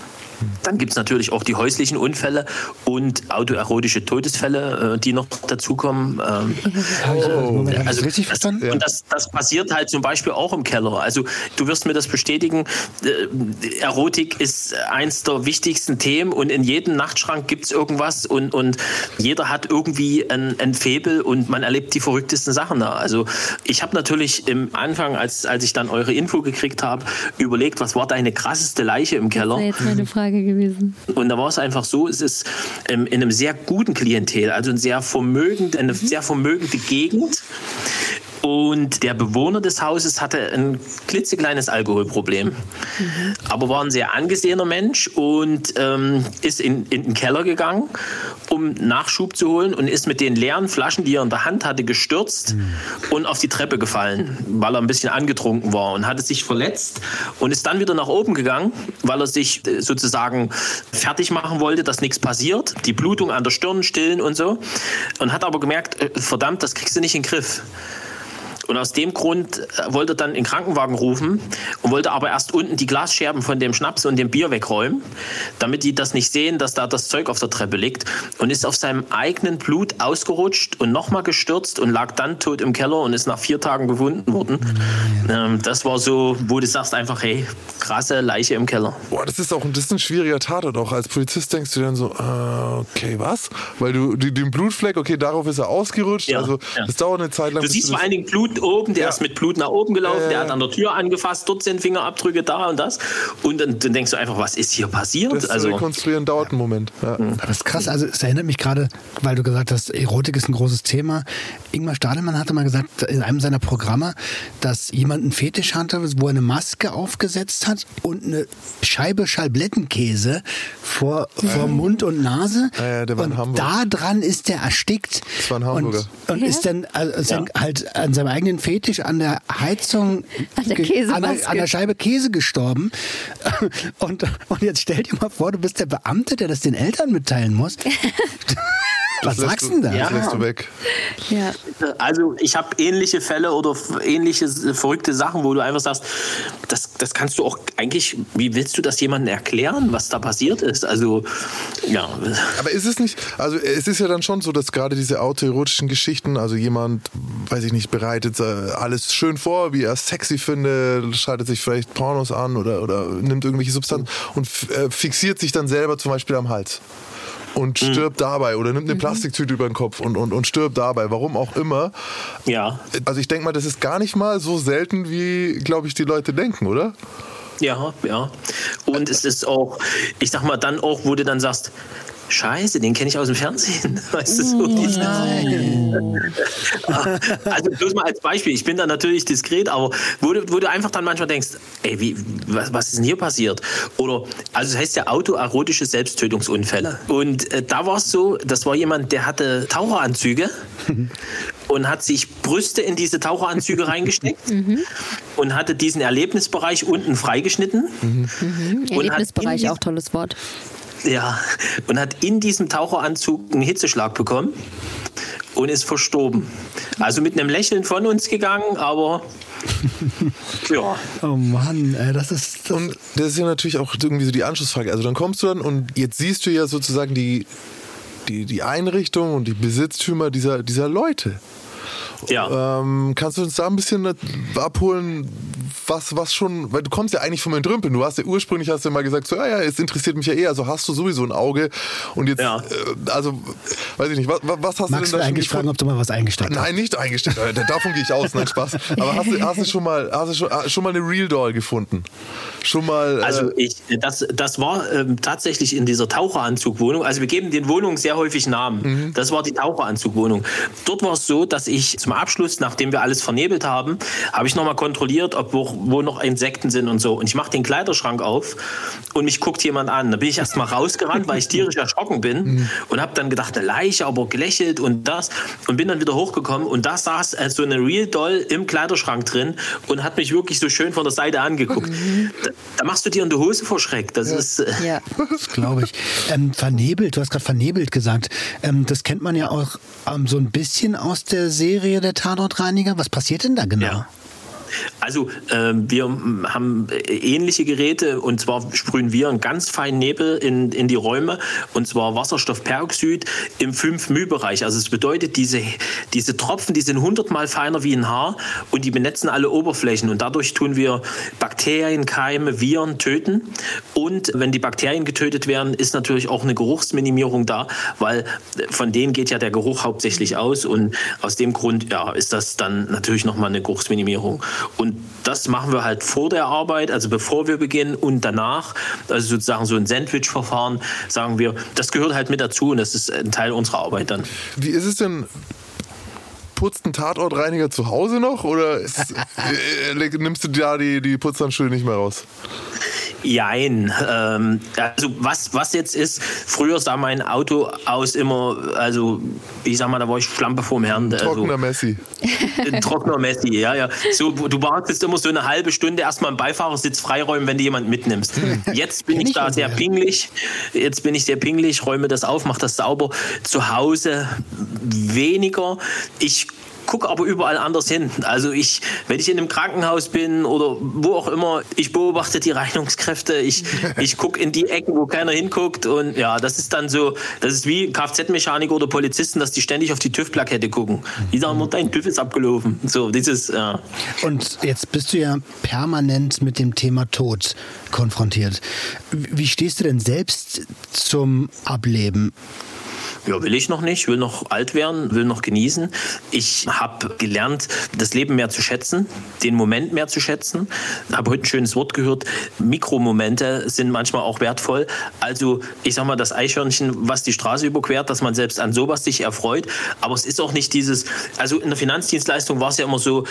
S2: Dann gibt es natürlich auch die häuslichen Unfälle und autoerotische Todesfälle, äh, die noch dazukommen. Ähm, oh. also, richtig verstanden? Und das, das passiert halt zum Beispiel auch im Keller. Also du wirst mir das bestätigen. Äh, Erotik ist eins der wichtigsten Themen und in jedem Nachtschrank gibt es irgendwas und, und jeder hat irgendwie ein, ein Febel und man erlebt die verrücktesten Sachen da. Also ich habe natürlich im Anfang, als, als ich dann eure Info gekriegt habe, überlegt, was war deine krasseste Leiche im Keller? Das
S6: wäre jetzt meine Frage Frage gewesen.
S2: Und da war es einfach so, es ist ähm, in einem sehr guten Klientel, also ein sehr vermögend, eine sehr vermögende Gegend. Und der Bewohner des Hauses hatte ein klitzekleines Alkoholproblem, mhm. aber war ein sehr angesehener Mensch und ähm, ist in, in den Keller gegangen, um Nachschub zu holen und ist mit den leeren Flaschen, die er in der Hand hatte, gestürzt mhm. und auf die Treppe gefallen, weil er ein bisschen angetrunken war und hatte sich verletzt und ist dann wieder nach oben gegangen, weil er sich äh, sozusagen fertig machen wollte, dass nichts passiert, die Blutung an der Stirn stillen und so und hat aber gemerkt, äh, verdammt, das kriegst du nicht in den Griff. Und aus dem Grund äh, wollte er dann den Krankenwagen rufen und wollte aber erst unten die Glasscherben von dem Schnaps und dem Bier wegräumen, damit die das nicht sehen, dass da das Zeug auf der Treppe liegt. Und ist auf seinem eigenen Blut ausgerutscht und nochmal gestürzt und lag dann tot im Keller und ist nach vier Tagen gefunden worden. Ähm, das war so, wo du sagst einfach, hey, krasse Leiche im Keller.
S5: Boah, das ist auch ein, ein schwieriger Tatort auch. Als Polizist denkst du dann so, äh, okay, was? Weil du den Blutfleck, okay, darauf ist er ausgerutscht.
S2: Ja,
S5: also
S2: ja.
S5: das dauert eine Zeit lang.
S2: Du siehst
S5: das-
S2: vor allen Dingen Blut oben, der
S5: Ja.
S2: ist mit Blut nach oben gelaufen,
S5: Ja,
S2: der
S5: ja.
S2: hat an der Tür angefasst, dort sind Fingerabdrücke da und das. Und dann, dann denkst du einfach, was ist hier passiert?
S5: das zu
S2: also,
S5: rekonstruieren dauert einen Moment. Ja.
S3: Aber das ist krass, also es erinnert mich gerade, weil du gesagt hast, Erotik ist ein großes Thema. Ingmar Stadelmann hatte mal gesagt in einem seiner Programme, dass jemand einen Fetisch hatte, wo er eine Maske aufgesetzt hat und eine Scheibe Schalblettenkäse vor, vor Mund und Nase.
S5: Ja, ja, der war in
S3: und
S5: Hamburg.
S3: da dran ist der erstickt.
S5: Das war ein Hamburger.
S3: Und, und ist dann also, ist dann halt an seinem eigenen Fetisch an der Heizung,
S6: An der
S3: an, der, an der Scheibe Käse gestorben. Und, und jetzt stell dir mal vor, du bist der Beamte, der das den Eltern mitteilen muss. [laughs] Was sagst
S5: du-
S3: denn da?
S5: Das lässt du weg.
S6: Ja.
S2: also ich habe ähnliche Fälle oder ähnliche verrückte Sachen, wo du einfach sagst, das, das kannst du auch eigentlich, wie willst du das jemandem erklären, was da passiert ist? Also, ja.
S5: Aber ist es nicht, also es ist ja dann schon so, dass gerade diese autoerotischen Geschichten, also jemand, weiß ich nicht, bereitet äh, alles schön vor, wie er es sexy findet, schaltet sich vielleicht Pornos an oder, oder nimmt irgendwelche Substanzen und f- äh, fixiert sich dann selber zum Beispiel am Hals. Und stirbt dabei oder nimmt eine Plastiktüte über den Kopf und, und, und stirbt dabei, warum auch immer.
S2: Ja,
S5: Also ich denke mal, das ist gar nicht mal so selten, wie, glaube ich, die Leute denken, oder?
S2: ja, ja. Und es ist auch, ich sag mal, dann auch, wo du dann sagst, Scheiße, den kenne ich aus dem Fernsehen. [laughs] Weißt du, so dieses- [laughs] Also bloß mal als Beispiel, ich bin da natürlich diskret, aber wo du, wo du einfach dann manchmal denkst, ey, wie, was, was ist denn hier passiert? Oder, also es heißt ja autoerotische Selbsttötungsunfälle. Und äh, da war es so, das war jemand, der hatte Taucheranzüge [laughs] und hat sich Brüste in diese Taucheranzüge reingesteckt und hatte diesen Erlebnisbereich unten freigeschnitten. In
S6: Erlebnisbereich auch tolles Wort.
S2: Ja, und hat in diesem Taucheranzug einen Hitzeschlag bekommen und ist verstorben. Also mit einem Lächeln von uns gegangen, aber [laughs] ja.
S3: Oh Mann, ey, das ist. Das
S5: Und das ist ja natürlich auch irgendwie so die Anschlussfrage. Also dann kommst du dann und jetzt siehst du ja sozusagen die, die, die Einrichtung und die Besitztümer dieser, dieser Leute.
S2: Ja.
S5: Ähm, kannst du uns da ein bisschen abholen, was, was schon, weil du kommst ja eigentlich vom Entrümpeln. Du hast ja ursprünglich hast du ja mal gesagt, so, ja, ja, es interessiert mich ja eh, also hast du sowieso ein Auge. Und jetzt,
S2: Ja.
S5: äh, also, weiß ich nicht, was, was hast
S3: magst
S5: du
S3: du
S5: denn da schon
S3: eigentlich fragen, ob du mal was eingesteckt hast?
S5: Nein, nicht eingestellt. Äh, Davon gehe ich aus. Nein, Spaß. Aber hast du, hast du schon mal, hast du schon, ah, schon mal eine Real Doll gefunden? Schon mal. Äh,
S2: Also ich, das, das war ähm, tatsächlich in dieser Taucheranzugwohnung. Also wir geben den Wohnungen sehr häufig Namen. Das war die Taucheranzugwohnung. Dort war es so, dass ich zum Abschluss, nachdem wir alles vernebelt haben, habe ich nochmal kontrolliert, ob wo, wo noch Insekten sind und so. Und ich mache den Kleiderschrank auf und mich guckt jemand an. Da bin ich erst mal rausgerannt, weil ich tierisch erschrocken bin und habe dann gedacht, eine Leiche, aber gelächelt und das und bin dann wieder hochgekommen und da saß äh, so eine Real Doll im Kleiderschrank drin und hat mich wirklich so schön von der Seite angeguckt. Da, da machst du dir in die Hose vor Schreck. Das ist äh,
S6: Ja.
S3: Das glaube ich. Ähm, vernebelt, du hast gerade vernebelt gesagt. Ähm, das kennt man ja auch ähm, so ein bisschen aus der Serie der Tatortreiniger. Was passiert denn da genau?
S2: Ja. Also ähm, wir haben äh, ähnliche Geräte. Und zwar sprühen wir einen ganz feinen Nebel in, in die Räume. Und zwar Wasserstoffperoxid im 5-μ-Bereich. Also es bedeutet, diese, diese Tropfen, die sind hundertmal feiner wie ein Haar. Und die benetzen alle Oberflächen. Und dadurch tun wir Bakterien, Keime, Viren töten. Und wenn die Bakterien getötet werden, ist natürlich auch eine Geruchsminimierung da, weil von denen geht ja der Geruch hauptsächlich aus. Und aus dem Grund ja, ist das dann natürlich nochmal eine Geruchsminimierung. Und das machen wir halt vor der Arbeit, also bevor wir beginnen und danach, also sozusagen so ein Sandwich-Verfahren, sagen wir, das gehört halt mit dazu und das ist ein Teil unserer Arbeit dann.
S5: Wie ist es denn? Putzt ein Tatortreiniger zu Hause noch oder ist, [laughs] äh, äh, nimmst du da die, die Putzhandschuhe nicht mehr raus?
S2: Jein. Ähm, also was, was jetzt ist, früher sah mein Auto aus immer, also ich sag mal, da war ich Schlampe vorm Herrn. Also,
S5: Trockener Messi. [laughs]
S2: Trockener Messi, ja, ja. So, du wartest immer so eine halbe Stunde erstmal im Beifahrersitz freiräumen, wenn du jemanden mitnimmst. Jetzt bin ich
S3: ich
S2: da sehr
S3: ja.
S2: pingelig. Jetzt bin ich sehr pingelig, räume das auf, mache das sauber. Zu Hause weniger. Ich gucke aber überall anders hin. Also ich, wenn ich in einem Krankenhaus bin oder wo auch immer, ich beobachte die Reinigungskräfte, ich, [laughs] ich gucke in die Ecken, wo keiner hinguckt und ja, das ist dann so, das ist wie Kfz-Mechaniker oder Polizisten, dass die ständig auf die TÜV-Plakette gucken. Die sagen nur, dein TÜV ist abgelaufen. So, dieses, ja.
S3: Und jetzt bist du ja permanent mit dem Thema Tod konfrontiert. Wie stehst du denn selbst zum Ableben?
S2: Ja, will ich noch nicht, will noch alt werden, will noch genießen. Ich habe gelernt, das Leben mehr zu schätzen, den Moment mehr zu schätzen. Habe heute ein schönes Wort gehört. Mikromomente sind manchmal auch wertvoll. Also ich sag mal, das Eichhörnchen, was die Straße überquert, dass man selbst an sowas sich erfreut. Aber es ist auch nicht dieses, also in der Finanzdienstleistung war es ja immer so,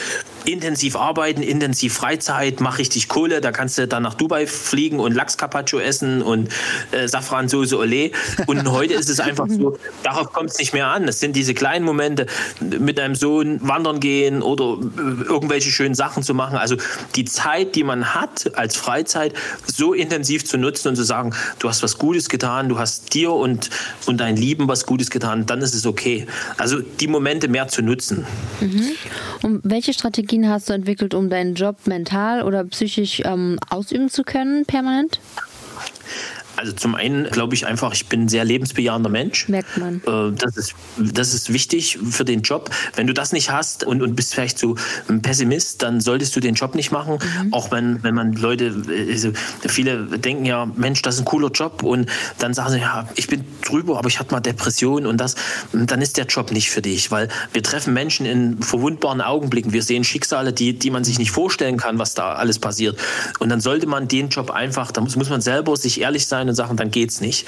S2: intensiv arbeiten, intensiv Freizeit, mach richtig Kohle, da kannst du dann nach Dubai fliegen und Lachs Carpaccio essen und äh, Safransoße Olé. Und heute ist es einfach so, darauf kommt es nicht mehr an. Es sind diese kleinen Momente, mit deinem Sohn wandern gehen oder äh, irgendwelche schönen Sachen zu machen. Also die Zeit, die man hat als Freizeit, so intensiv zu nutzen und zu sagen, du hast was Gutes getan, du hast dir und, und dein Lieben was Gutes getan, dann ist es okay. Also die Momente mehr zu nutzen.
S6: Mhm. Und welche Strategien hast du entwickelt, um deinen Job mental oder psychisch ähm, ausüben zu können, permanent?
S2: Also zum einen glaube ich einfach, ich bin ein sehr lebensbejahender Mensch.
S6: Merkt man.
S2: Äh, das ist, das ist wichtig für den Job. Wenn du das nicht hast und, und bist vielleicht so ein Pessimist, dann solltest du den Job nicht machen. Mhm. Auch wenn, wenn man Leute, also viele denken ja, Mensch, das ist ein cooler Job und dann sagen sie, ja, ich bin drüber, aber ich hatte mal Depression und das, dann ist der Job nicht für dich, weil wir treffen Menschen in verwundbaren Augenblicken. Wir sehen Schicksale, die, die man sich nicht vorstellen kann, was da alles passiert. Und dann sollte man den Job einfach, da muss, muss man selber sich ehrlich sein und Sachen, dann geht's nicht.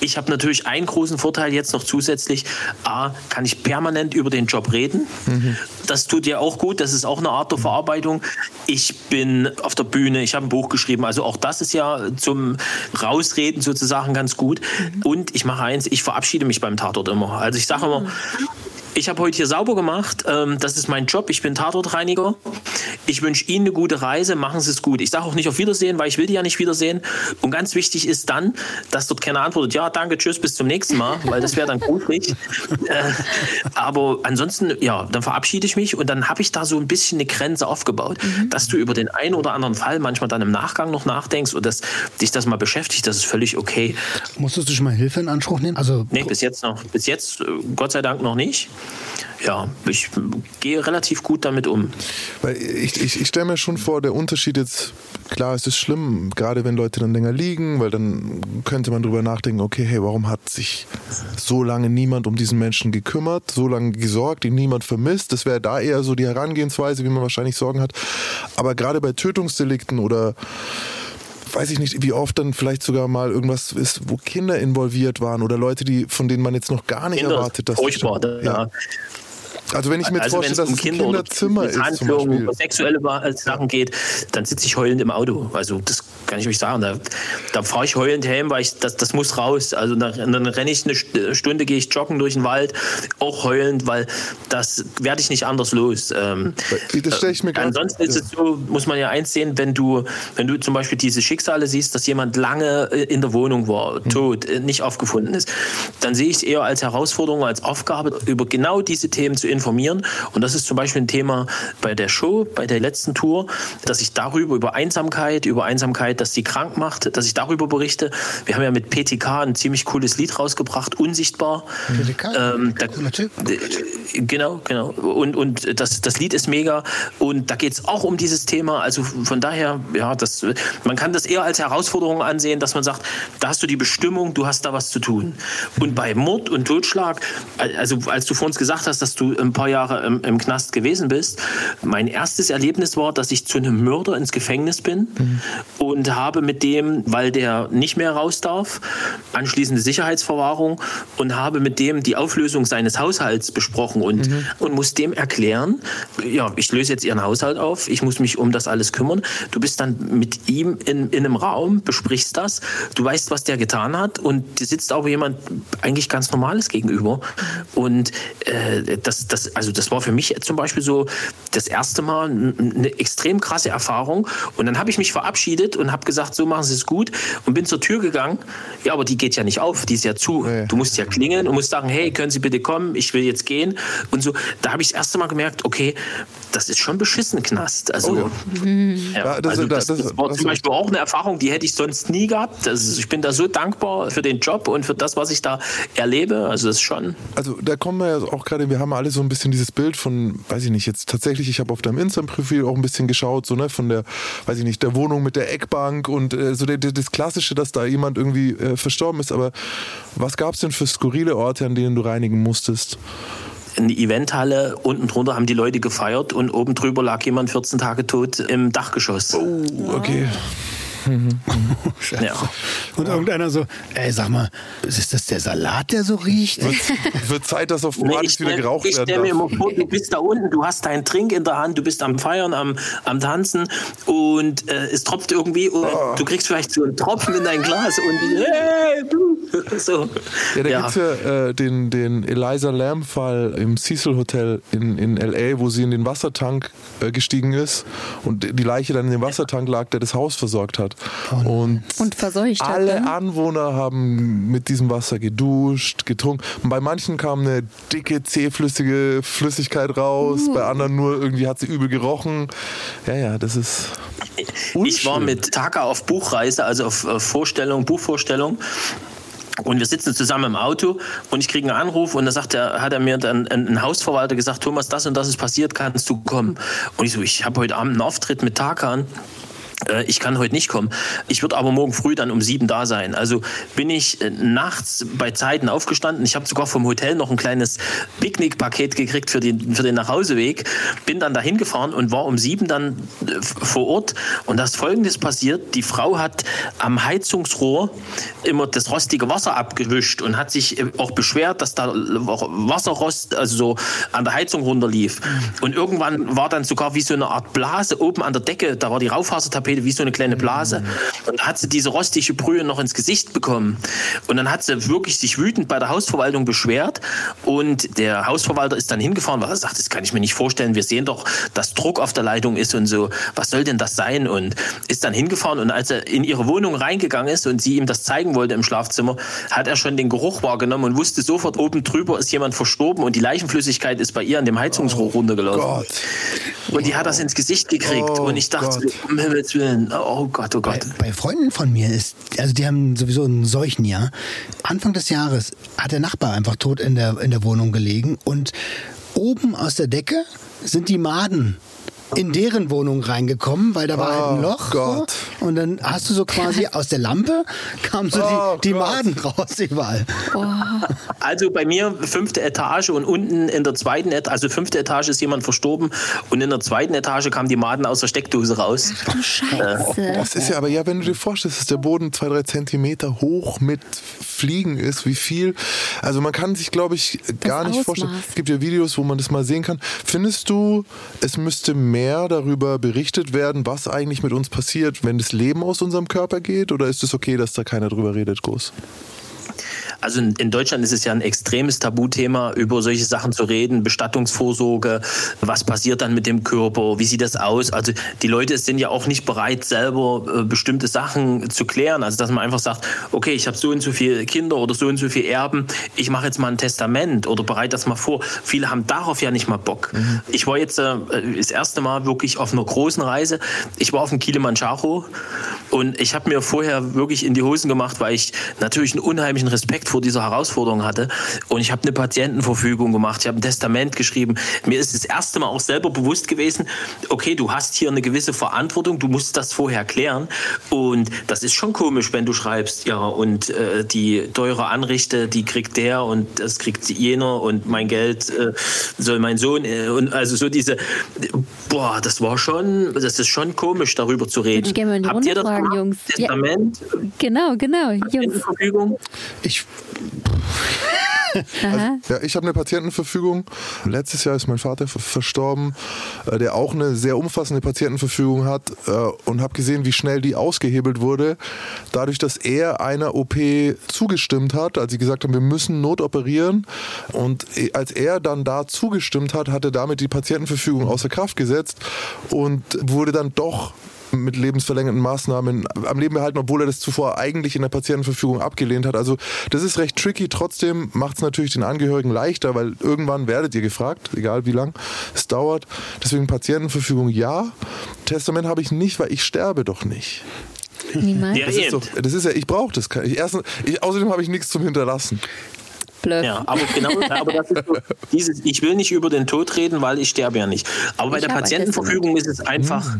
S2: Ich habe natürlich einen großen Vorteil jetzt noch zusätzlich. A, kann ich permanent über den Job reden. Mhm. Das tut ja auch gut. Das ist auch eine Art der Verarbeitung. Ich bin auf der Bühne. Ich habe ein Buch geschrieben. Also auch das ist ja zum Rausreden sozusagen ganz gut. Mhm. Und ich mache eins. Ich verabschiede mich beim Tatort immer. Also ich sage immer, mhm ich habe heute hier sauber gemacht. Ähm, das ist mein Job. Ich bin Tatortreiniger. Ich wünsche Ihnen eine gute Reise. Machen Sie es gut. Ich sage auch nicht auf Wiedersehen, weil ich will die ja nicht wiedersehen. Und ganz wichtig ist dann, dass dort keiner antwortet, ja, danke, tschüss, bis zum nächsten Mal, weil das wäre dann gruselig. [laughs] äh, aber ansonsten, ja, dann verabschiede ich mich und dann habe ich da so ein bisschen eine Grenze aufgebaut, mhm. dass du über den einen oder anderen Fall manchmal dann im Nachgang noch nachdenkst und dass dich das mal beschäftigt. Das ist völlig okay.
S3: Musstest du schon mal Hilfe in Anspruch nehmen?
S2: Also nee, bis jetzt noch, bis jetzt äh, Gott sei Dank noch nicht ja, ich gehe relativ gut damit um.
S5: Weil ich, ich, ich stelle mir schon vor, der Unterschied jetzt, klar, es ist schlimm, gerade wenn Leute dann länger liegen, weil dann könnte man drüber nachdenken, okay, hey, warum hat sich so lange niemand um diesen Menschen gekümmert, so lange gesorgt, ihn niemand vermisst? Das wäre da eher so die Herangehensweise, wie man wahrscheinlich Sorgen hat. Aber gerade bei Tötungsdelikten oder weiß ich nicht, wie oft dann vielleicht sogar mal irgendwas ist, wo Kinder involviert waren oder Leute, die von denen man jetzt noch gar nicht Kinder erwartet, dass
S2: furchtbar, ja. ja.
S5: Also wenn ich mir jetzt also vorstelle, dass
S2: um
S5: es
S2: Kinder
S5: ein Kinderzimmer ist, zum
S2: sexuelle Sachen geht, dann sitze ich heulend im Auto. Also das kann ich euch sagen. Da, da fahre ich heulend heim, weil ich das, das muss raus. Also dann, dann renne ich eine Stunde, gehe ich joggen durch den Wald, auch heulend, weil das werde ich nicht anders los. Ähm,
S5: das stelle ich mir
S2: grad, Ansonsten ist es so, muss man ja eins sehen, wenn du, wenn du zum Beispiel diese Schicksale siehst, dass jemand lange äh, in der Wohnung war, hm. tot, mhm. nicht aufgefunden ist, dann sehe ich es eher als Herausforderung, als Aufgabe, über genau diese Themen zu informieren. Und das ist zum Beispiel ein Thema bei der Show, bei der letzten Tour, dass ich darüber, über Einsamkeit, über Einsamkeit, dass sie krank macht, dass ich darüber berichte. Wir haben ja mit PTK ein ziemlich cooles Lied rausgebracht, Unsichtbar. PTK? Ähm, da, genau, genau. Und, und das, das Lied ist mega. Und da geht es auch um dieses Thema. Also von daher, ja, das, man kann das eher als Herausforderung ansehen, dass man sagt, da hast du die Bestimmung, du hast da was zu tun. Und bei Mord und Totschlag, also als du vor uns gesagt hast, dass du ein paar Jahre im, im Knast gewesen bist, mein erstes Erlebnis war, dass ich zu einem Mörder ins Gefängnis bin mhm. und habe mit dem, weil der nicht mehr raus darf, anschließende Sicherheitsverwahrung und habe mit dem die Auflösung seines Haushalts besprochen und, mhm. und muss dem erklären, ja, ich löse jetzt ihren Haushalt auf, ich muss mich um das alles kümmern. Du bist dann mit ihm in, in einem Raum, besprichst das, du weißt, was der getan hat und dir sitzt aber jemand eigentlich ganz Normales gegenüber und äh, das, das also das war für mich zum Beispiel so das erste Mal eine extrem krasse Erfahrung. Und dann habe ich mich verabschiedet und habe gesagt, so machen Sie es gut und bin zur Tür gegangen. Ja, aber die geht ja nicht auf, die ist ja zu. Nee. Du musst ja klingeln und musst sagen, hey, können Sie bitte kommen, ich will jetzt gehen. Und so, da habe ich das erste Mal gemerkt, okay, das ist schon beschissen Knast. Also, oh ja. Ja, das, also das, das, das, war zum Beispiel auch eine Erfahrung, die hätte ich sonst nie gehabt. Also ich bin da so dankbar für den Job und für das, was ich da erlebe. Also das ist schon.
S5: Also da kommen wir ja auch gerade, wir haben alle so ein bisschen dieses Bild von, weiß ich nicht, jetzt tatsächlich, ich habe auf deinem Instagram-Profil auch ein bisschen geschaut, so ne, von der, weiß ich nicht, der Wohnung mit der Eckbank und äh, so der, der, das Klassische, dass da jemand irgendwie äh, verstorben ist. Aber was gab es denn für skurrile Orte, an denen du reinigen musstest?
S2: eine Eventhalle, unten drunter haben die Leute gefeiert und oben drüber lag jemand 14 Tage tot im Dachgeschoss.
S5: Oh, okay.
S3: Ja. Und irgendeiner so, ey, sag mal, ist das der Salat, der so riecht?
S5: Wird, wird Zeit, dass auf nee, wieder geraucht ich werden Ich stelle mir immer
S2: vor, du bist da unten, du hast deinen Trink in der Hand, du bist am Feiern, am, am Tanzen und äh, es tropft irgendwie und oh. du kriegst vielleicht so einen Tropfen in dein Glas und
S5: hey, [laughs] so. Ja, da ja. gibt es ja äh, den, den Eliza Lamb-Fall im Cecil Hotel in, in L.A., wo sie in den Wassertank äh, gestiegen ist und die Leiche dann in dem Wassertank lag, der das Haus versorgt hat
S6: hat. Und, und verseucht
S5: alle hat, Anwohner haben mit diesem Wasser geduscht, getrunken. Und bei manchen kam eine dicke, zähflüssige Flüssigkeit raus, uh. bei anderen nur irgendwie hat sie übel gerochen. Ja, ja, das ist.
S2: Unschön. Ich war mit Taka auf Buchreise, also auf Vorstellung, Buchvorstellung. Und wir sitzen zusammen im Auto und ich kriege einen Anruf und da sagt er, hat er mir dann ein Hausverwalter gesagt, Thomas, das und das ist passiert, kannst du kommen? Und ich so, ich habe heute Abend einen Auftritt mit Tarkan äh, ich kann heute nicht kommen. Ich würde aber morgen früh dann um sieben da sein. Also bin ich äh, nachts bei Zeiten aufgestanden. Ich habe sogar vom Hotel noch ein kleines Picknickpaket gekriegt für den, für den Nachhauseweg. Bin dann dahin gefahren und war um sieben dann äh, vor Ort. Und da ist Folgendes passiert. Die Frau hat am Heizungsrohr immer das rostige Wasser abgewischt und hat sich auch beschwert, dass da Wasserrost also so an der Heizung runterlief. Und irgendwann war dann sogar wie so eine Art Blase oben an der Decke. Da war die Raufasertapete Tapete wie so eine kleine Blase. Und da hat sie diese rostige Brühe noch ins Gesicht bekommen. Und dann hat sie wirklich sich wütend bei der Hausverwaltung beschwert. Und der Hausverwalter ist dann hingefahren, weil er sagt, das kann ich mir nicht vorstellen. Wir sehen doch, dass Druck auf der Leitung ist und so. Was soll denn das sein? Und ist dann hingefahren. Und als er in ihre Wohnung reingegangen ist und sie ihm das zeigen wollte im Schlafzimmer, hat er schon den Geruch wahrgenommen und wusste sofort, oben drüber ist jemand verstorben und die Leichenflüssigkeit ist bei ihr an dem Heizungsrohr oh runtergelaufen. Gott. Und die hat das ins Gesicht gekriegt. Oh und ich dachte, Gott. um Himmels Willen, oh Gott, oh Gott.
S3: Bei, bei, Freunden von mir ist, also die haben sowieso ein Seuchenjahr. Anfang des Jahres hat der Nachbar einfach tot in der, in der Wohnung gelegen und oben aus der Decke sind die Maden in deren Wohnung reingekommen, weil da war oh, halt ein oh Loch. Gott. So, und dann hast du so quasi aus der Lampe kamen so oh, die, die Maden raus überall. Oh.
S2: Also bei mir fünfte Etage und unten in der zweiten Etage, also fünfte Etage ist jemand verstorben und in der zweiten Etage kamen die Maden aus der Steckdose raus.
S6: Ach du Scheiße.
S5: Das ist ja, aber ja, wenn du dir vorstellst, dass der Boden zwei, drei Zentimeter hoch mit Fliegen ist, wie viel. Also man kann sich, glaube ich, gar das nicht Ausmaß. vorstellen. Es gibt ja Videos, wo man das mal sehen kann. Findest du, es müsste mehr darüber berichtet werden, was eigentlich mit uns passiert, wenn das Leben aus unserem Körper geht? Oder ist es okay, dass da keiner drüber redet, groß?
S2: Also in, in, Deutschland ist es ja ein extremes Tabuthema, über solche Sachen zu reden, Bestattungsvorsorge, was passiert dann mit dem Körper, wie sieht das aus? Also die Leute sind ja auch nicht bereit, selber äh, bestimmte Sachen zu klären. Also dass man einfach sagt, okay, ich habe so und so viele Kinder oder so und so viele Erben, ich mache jetzt mal ein Testament oder bereite das mal vor. Viele haben darauf ja nicht mal Bock. Mhm. Ich war jetzt äh, das erste Mal wirklich auf einer großen Reise. Ich war auf dem Kilimanjaro und ich habe mir vorher wirklich in die Hosen gemacht, weil ich natürlich einen unheimlichen Respekt vor dieser Herausforderung hatte. Und ich habe eine Patientenverfügung gemacht, ich habe ein Testament geschrieben. Mir ist das erste Mal auch selber bewusst gewesen, okay, du hast hier eine gewisse Verantwortung, du musst das vorher klären. Und das ist schon komisch, wenn du schreibst, ja, und äh, die teure Anrichte, die kriegt der und das kriegt jener und mein Geld äh, soll mein Sohn. Äh, und also so diese, boah, das war schon, das ist schon komisch, darüber zu reden.
S6: Ich gerne mal in die Habt Runde fragen, Jungs.
S2: Testament?
S6: Ja. Genau, genau.
S2: Jungs.
S3: Ich
S5: Also, ja, ich habe eine Patientenverfügung. Letztes Jahr ist mein Vater verstorben, äh, der auch eine sehr umfassende Patientenverfügung hat äh, und habe gesehen, wie schnell die ausgehebelt wurde, dadurch, dass er einer OP zugestimmt hat, als sie gesagt haben, wir müssen notoperieren. Und äh, als er dann da zugestimmt hat, hat er damit die Patientenverfügung außer Kraft gesetzt und wurde dann doch mit lebensverlängernden Maßnahmen am Leben erhalten, obwohl er das zuvor eigentlich in der Patientenverfügung abgelehnt hat. Also das ist recht tricky. Trotzdem macht es natürlich den Angehörigen leichter, weil irgendwann werdet ihr gefragt, egal wie lang es dauert. Deswegen Patientenverfügung ja. Testament habe ich nicht, weil ich sterbe doch nicht.
S6: Niemals.
S2: Ja,
S5: Das ist, doch, das ist ja, ich brauche das. Ich, erstens, ich, außerdem habe ich nichts zum Hinterlassen.
S6: Bluff.
S2: Ja, aber genau, aber das ist so, [laughs] dieses, ich will nicht über den Tod reden, weil ich sterbe ja nicht. Aber bei
S6: Ich
S2: der
S6: habe ein
S2: Patientenverfügung ist es einfach.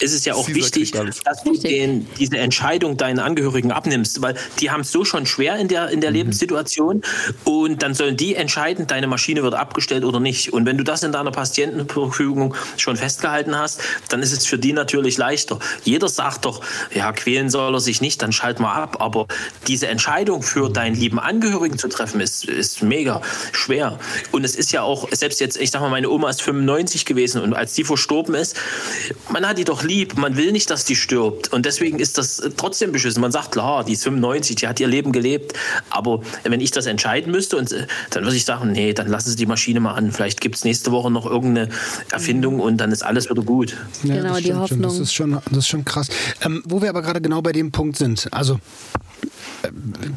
S2: Ist es ja auch
S5: Caesar
S2: wichtig, dass du den, diese Entscheidung deinen Angehörigen abnimmst, weil die haben es so schon schwer in der, in der Lebenssituation und dann sollen die entscheiden, deine Maschine wird abgestellt oder nicht. Und wenn du das in deiner Patientenverfügung schon festgehalten hast, dann ist es für die natürlich leichter. Jeder sagt doch, ja, quälen soll er sich nicht, dann schalt mal ab. Aber diese Entscheidung für deinen lieben Angehörigen zu treffen, ist, ist mega schwer. Und es ist ja auch, selbst jetzt, ich sag mal, meine Oma ist 95 gewesen und als die verstorben ist, man hat die doch lieb, man will nicht, dass die stirbt. Und deswegen ist das trotzdem beschissen. Man sagt, klar, die ist 95, die hat ihr Leben gelebt. Aber wenn ich das entscheiden müsste, und, äh, dann würde ich sagen, nee, dann lassen Sie die Maschine mal an. Vielleicht gibt es nächste Woche noch irgendeine Erfindung und dann ist alles wieder gut.
S3: Ja,
S6: Genau,
S3: das
S6: die
S3: stimmt schon.
S6: Hoffnung.
S3: Das ist schon, das ist schon krass. Ähm, wo wir aber gerade genau bei dem Punkt sind, also äh,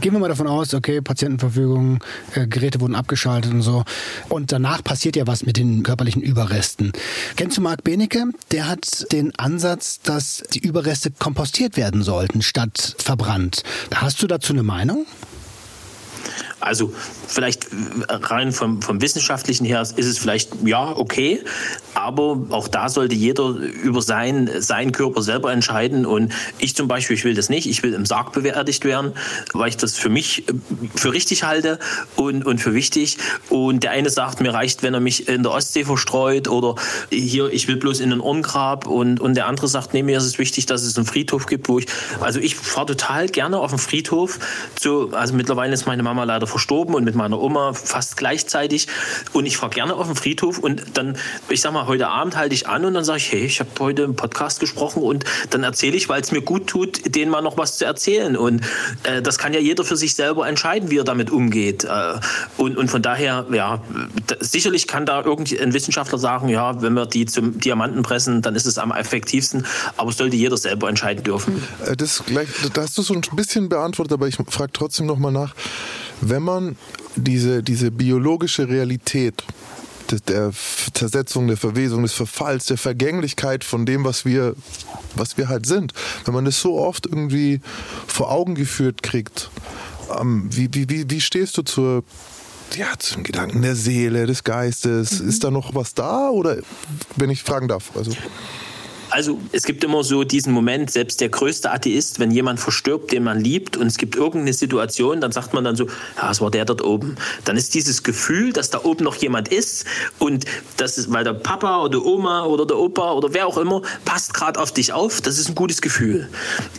S3: gehen wir mal davon aus, okay, Patientenverfügung, äh, Geräte wurden abgeschaltet und so. Und danach passiert ja was mit den körperlichen Überresten. Kennst du Marc Benecke? Der hat den Ansatz, dass die Überreste kompostiert werden sollten, statt verbrannt. Hast du dazu eine Meinung?
S2: Also vielleicht rein vom, vom wissenschaftlichen her ist es vielleicht ja okay, aber auch da sollte jeder über sein, seinen Körper selber entscheiden. Und ich zum Beispiel, ich will das nicht, ich will im Sarg beerdigt werden, weil ich das für mich äh, für richtig halte und, und für wichtig. Und der eine sagt, mir reicht, wenn er mich in der Ostsee verstreut oder hier, ich will bloß in den Urngrab. Und, und der andere sagt, nee, mir ist es wichtig, dass es einen Friedhof gibt, wo ich, also ich fahre total gerne auf den Friedhof. Zu, also mittlerweile ist meine Mama leider verstorben und mit meiner Oma fast gleichzeitig. Und ich fahre gerne auf den Friedhof und dann, ich sag mal, heute Abend halte ich an und dann sage ich, hey, ich habe heute im Podcast gesprochen und dann erzähle ich, weil es mir gut tut, denen mal noch was zu erzählen. Und äh, das kann ja jeder für sich selber entscheiden, wie er damit umgeht. Äh, und, und von daher, ja, sicherlich kann da irgendein Wissenschaftler sagen, ja, wenn wir die zum Diamanten pressen, dann ist es am effektivsten. Aber sollte jeder selber entscheiden dürfen.
S5: Äh, Das gleich, da hast du so ein bisschen beantwortet, aber ich frage trotzdem nochmal nach. Wenn man diese, diese biologische Realität der Zersetzung, der Verwesung, des Verfalls, der Vergänglichkeit von dem, was wir, was wir halt sind, wenn man das so oft irgendwie vor Augen geführt kriegt, ähm, wie, wie, wie, wie stehst du zur, ja, zum Gedanken der Seele, des Geistes? Ist da noch was da oder, wenn ich fragen darf? Also.
S2: Also es gibt immer so diesen Moment, selbst der größte Atheist, wenn jemand verstirbt, den man liebt und es gibt irgendeine Situation, dann sagt man dann so, ja, es war der dort oben. Dann ist dieses Gefühl, dass da oben noch jemand ist und das ist, weil der Papa oder Oma oder der Opa oder wer auch immer passt gerade auf dich auf, das ist ein gutes Gefühl.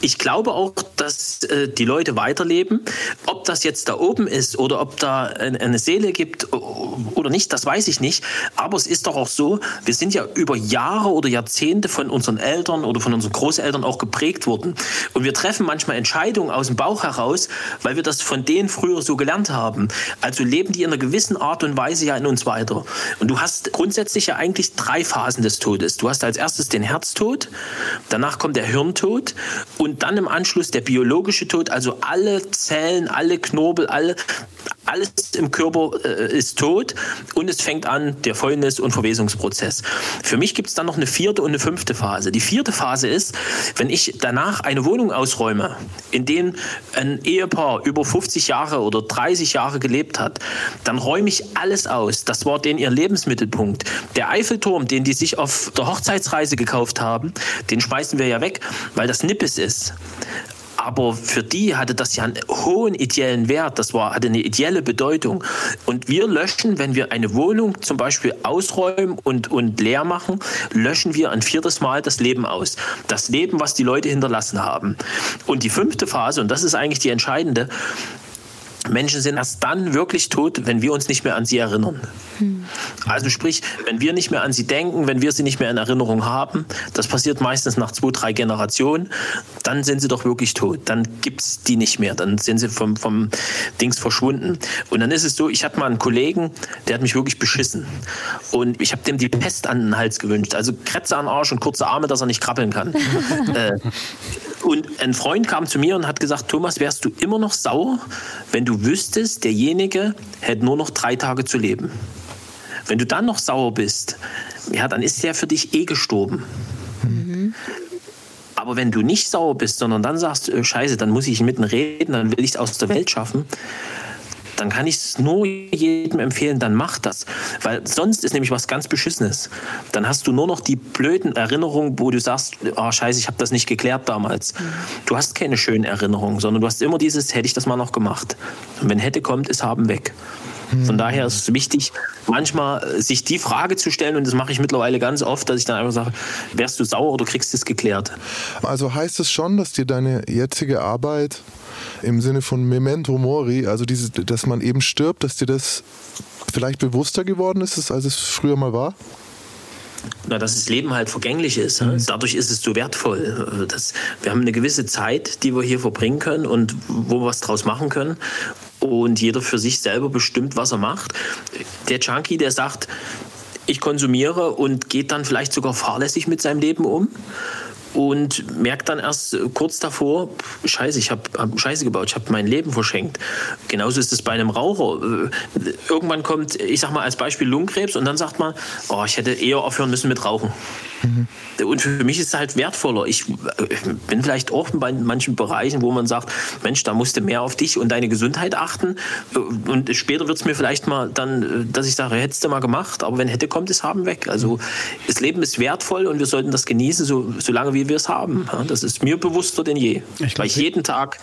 S2: Ich glaube auch, dass äh, die Leute weiterleben. Ob das jetzt da oben ist oder ob da eine, Seele gibt oder nicht, das weiß ich nicht. Aber es ist doch auch so, wir sind ja über Jahre oder Jahrzehnte von unseren Eltern oder von unseren Großeltern auch geprägt worden. Und wir treffen manchmal Entscheidungen aus dem Bauch heraus, weil wir das von denen früher so gelernt haben. Also leben die in einer gewissen Art und Weise ja in uns weiter. Und du hast grundsätzlich ja eigentlich drei Phasen des Todes. Du hast als erstes den Herztod, danach kommt der Hirntod und dann im Anschluss der biologische Tod, also alle Zellen, alle Knorpel, alle, alles im Körper äh, ist tot und es fängt an der Fäulnis- und Verwesungsprozess. Für mich gibt es dann noch eine vierte und eine fünfte Phase. Die vierte Phase ist, wenn ich danach eine Wohnung ausräume, in der ein Ehepaar über 50 Jahre oder 30 Jahre gelebt hat, dann räume ich alles aus. Das war denen ihr Lebensmittelpunkt. Der Eiffelturm, den die sich auf der Hochzeitsreise gekauft haben, den schmeißen wir ja weg, weil das Nippes ist. Aber für die hatte das ja einen hohen ideellen Wert. Das war, hatte eine ideelle Bedeutung. Und wir löschen, wenn wir eine Wohnung zum Beispiel ausräumen und, und leer machen, löschen wir ein viertes Mal das Leben aus. Das Leben, was die Leute hinterlassen haben. Und die fünfte Phase, und das ist eigentlich die entscheidende, Menschen sind erst dann wirklich tot, wenn wir uns nicht mehr an sie erinnern. Also sprich, wenn wir nicht mehr an sie denken, wenn wir sie nicht mehr in Erinnerung haben, das passiert meistens nach zwei, drei Generationen, dann sind sie doch wirklich tot. Dann gibt es die nicht mehr. Dann sind sie vom, vom Dings verschwunden. Und dann ist es so, ich hatte mal einen Kollegen, der hat mich wirklich beschissen. Und ich habe dem die Pest an den Hals gewünscht. Also Krätze an Arsch und kurze Arme, dass er nicht krabbeln kann. [laughs] äh, und ein Freund kam zu mir und hat gesagt, Thomas, wärst du immer noch sauer, wenn du wüsstest, derjenige hätte nur noch drei Tage zu leben. Wenn du dann noch sauer bist, ja, dann ist der für dich eh gestorben. Mhm. Aber wenn du nicht sauer bist, sondern dann sagst, äh, scheiße, dann muss ich mitten reden, dann will ich es aus der Welt schaffen, dann kann ich es nur jedem empfehlen, dann mach das. Weil sonst ist nämlich was ganz Beschissenes. Dann hast du nur noch die blöden Erinnerungen, wo du sagst, oh scheiße, ich habe das nicht geklärt damals. Du hast keine schönen Erinnerungen, sondern du hast immer dieses, hätte ich das mal noch gemacht. Und wenn hätte kommt, ist haben weg. Von daher ist es wichtig, manchmal äh, sich die Frage zu stellen, und das mache ich mittlerweile ganz oft, dass ich dann einfach sage, wärst du sauer oder kriegst du es geklärt?
S5: Also heißt es schon, dass dir deine jetzige Arbeit im Sinne von Memento Mori, also diese, dass man eben stirbt, dass dir das vielleicht bewusster geworden ist, als es früher mal war?
S2: Na, dass das Leben halt vergänglich ist. Mhm. Dadurch ist es so wertvoll. Das, wir haben eine gewisse Zeit, die wir hier verbringen können und wo wir was draus machen können. Und jeder für sich selber bestimmt, was er macht. Der Junkie, der sagt, ich konsumiere und geht dann vielleicht sogar fahrlässig mit seinem Leben um und merkt dann erst kurz davor, scheiße, ich habe hab Scheiße gebaut, ich habe mein Leben verschenkt. Genauso ist es bei einem Raucher. Irgendwann kommt, ich sag mal als Beispiel Lungenkrebs und dann sagt man, oh, ich hätte eher aufhören müssen mit Rauchen. Mhm. Und für mich ist es halt wertvoller. Ich bin vielleicht auch bei manchen Bereichen, wo man sagt, Mensch, da musst du mehr auf dich und deine Gesundheit achten. Und später wird es mir vielleicht mal dann, dass ich sage, hättest du mal gemacht, aber wenn hätte, kommt es haben weg. Also das Leben ist wertvoll und wir sollten das genießen, so, solange wie wir es haben. Das ist mir bewusster denn je, ich glaub, weil ich jeden Tag